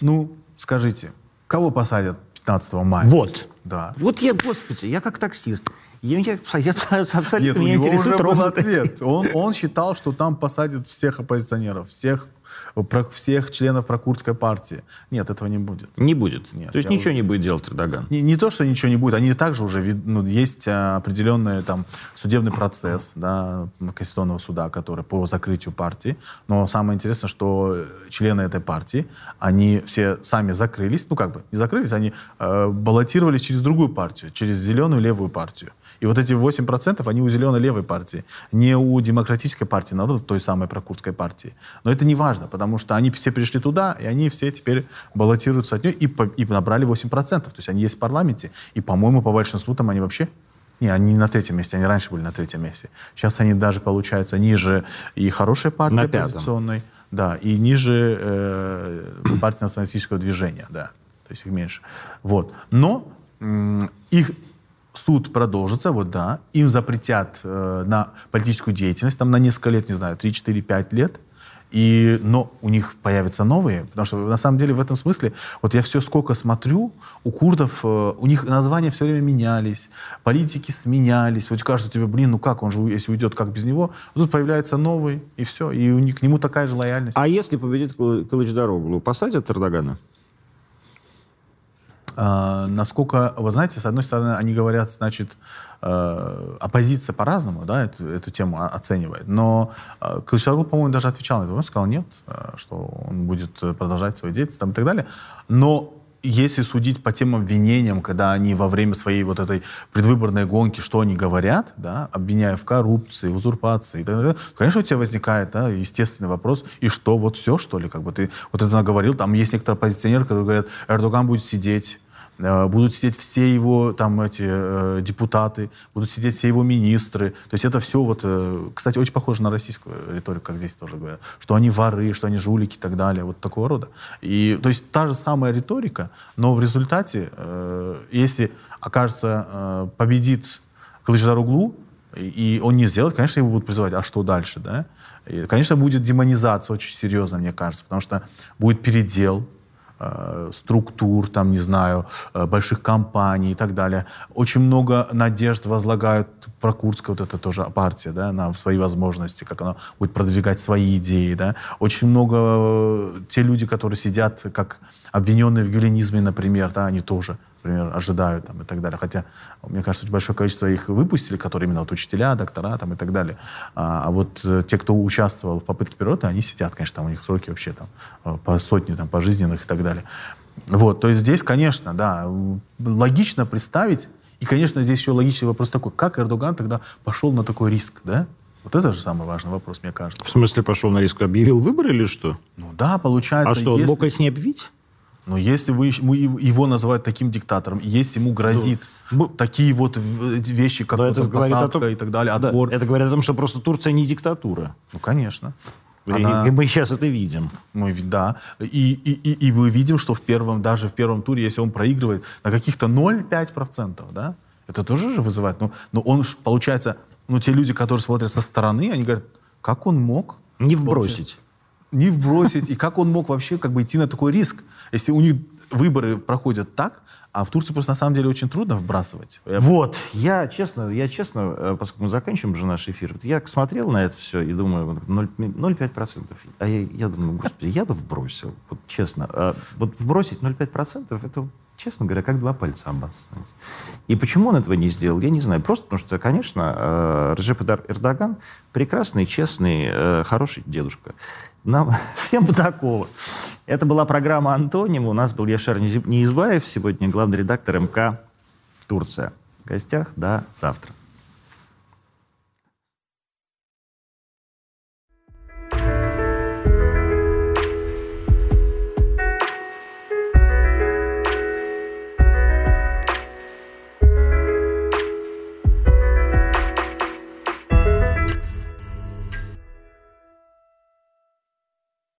ну, скажите, кого посадят 15 мая? Вот. Да. Вот я, господи, я как таксист. Я, я, я абсолютно Нет, меня у него уже был ответ. Он, он считал, что там посадят всех оппозиционеров, всех про всех членов прокурдской партии. Нет, этого не будет. Не будет? Нет. То есть ничего уже... не будет делать Эрдоган? Не, не то, что ничего не будет. Они также уже, ну, есть а, определенный там судебный процесс да, Конституционного суда, который по закрытию партии. Но самое интересное, что члены этой партии, они все сами закрылись, ну как бы не закрылись, они э, баллотировались через другую партию, через зеленую левую партию. И вот эти 8% они у зеленой левой партии, не у демократической партии народа, той самой прокурдской партии. Но это не важно, потому что они все пришли туда, и они все теперь баллотируются от нее и, по, и набрали 8%. То есть они есть в парламенте, и, по-моему, по большинству там они вообще не, они на третьем месте, они раньше были на третьем месте. Сейчас они даже, получается, ниже и хорошей партии на оппозиционной, да, и ниже э, партии националистического движения, да, то есть их меньше. Вот. Но их суд продолжится, вот да, им запретят э, на политическую деятельность, там на несколько лет, не знаю, 3, 4, 5 лет, и, но у них появятся новые, потому что на самом деле в этом смысле, вот я все сколько смотрю, у курдов, э, у них названия все время менялись, политики сменялись, вот кажется тебе, блин, ну как, он же, если уйдет, как без него, тут появляется новый, и все, и у них, к нему такая же лояльность. А если победит Кылычдароглу, посадят Эрдогана? А, насколько, вы знаете, с одной стороны, они говорят, значит, э, оппозиция по-разному, да, эту, эту тему оценивает, но э, Клычаргул, по-моему, даже отвечал на это, он сказал нет, э, что он будет продолжать свою деятельность там, и так далее, но если судить по тем обвинениям, когда они во время своей вот этой предвыборной гонки, что они говорят, да, обвиняя в коррупции, в узурпации и так далее, конечно, у тебя возникает, да, естественный вопрос, и что, вот все, что ли, как бы ты вот это говорил, там есть некоторые оппозиционеры, которые говорят, Эрдоган будет сидеть Э, будут сидеть все его там эти э, депутаты, будут сидеть все его министры. То есть это все вот, э, кстати, очень похоже на российскую риторику, как здесь тоже говорят, что они воры, что они жулики и так далее, вот такого рода. И то есть та же самая риторика, но в результате, если окажется победит Кылычдаруглу, и он не сделает, конечно, его будут призывать, а что дальше, да? И, конечно, будет демонизация очень серьезная, мне кажется, потому что будет передел, Э, структур, там, не знаю, э, больших компаний и так далее. Очень много надежд возлагают прокурская вот эта тоже партия, да, на свои возможности, как она будет продвигать свои идеи, да. Очень много э, те люди, которые сидят как обвиненные в гюленизме, например, да, они тоже например, ожидают там, и так далее. Хотя, мне кажется, очень большое количество их выпустили, которые именно вот учителя, доктора там, и так далее. А, а вот э, те, кто участвовал в попытке переворота, они сидят, конечно, там у них сроки вообще там э, по сотне там, пожизненных и так далее. Вот, то есть здесь, конечно, да, логично представить, и, конечно, здесь еще логичный вопрос такой, как Эрдоган тогда пошел на такой риск, да? Вот это же самый важный вопрос, мне кажется. В смысле пошел на риск? Объявил выборы или что? Ну да, получается. А что, он если... мог их не объявить? Но если вы, его называют таким диктатором, если ему грозит ну, такие вот вещи, как вот посадка том, и так далее, отбор... Да, это говорит о том, что просто Турция не диктатура. Ну, конечно. Она... И, мы сейчас это видим. Мы, да. И, и, и, и мы видим, что в первом, даже в первом туре, если он проигрывает на каких-то 0,5%, да, это тоже же вызывает... Ну, но он, получается, ну, те люди, которые смотрят со стороны, они говорят, как он мог... Не вбросить. не вбросить, и как он мог вообще как бы идти на такой риск, если у них выборы проходят так, а в Турции просто на самом деле очень трудно вбрасывать. Вот, я честно, я честно, э, поскольку мы заканчиваем уже наш эфир, я смотрел на это все и думаю, 0,5%. А я, я думаю, господи, я бы вбросил, вот честно. А вот вбросить 0,5% это честно говоря, как два пальца обоссать. И почему он этого не сделал, я не знаю. Просто потому что, конечно, э, Режеп Эрдоган прекрасный, честный, э, хороший дедушка. Нам всем бы такого. Это была программа «Антоним». У нас был Яшар Неизбаев, сегодня главный редактор МК «Турция». В гостях до завтра.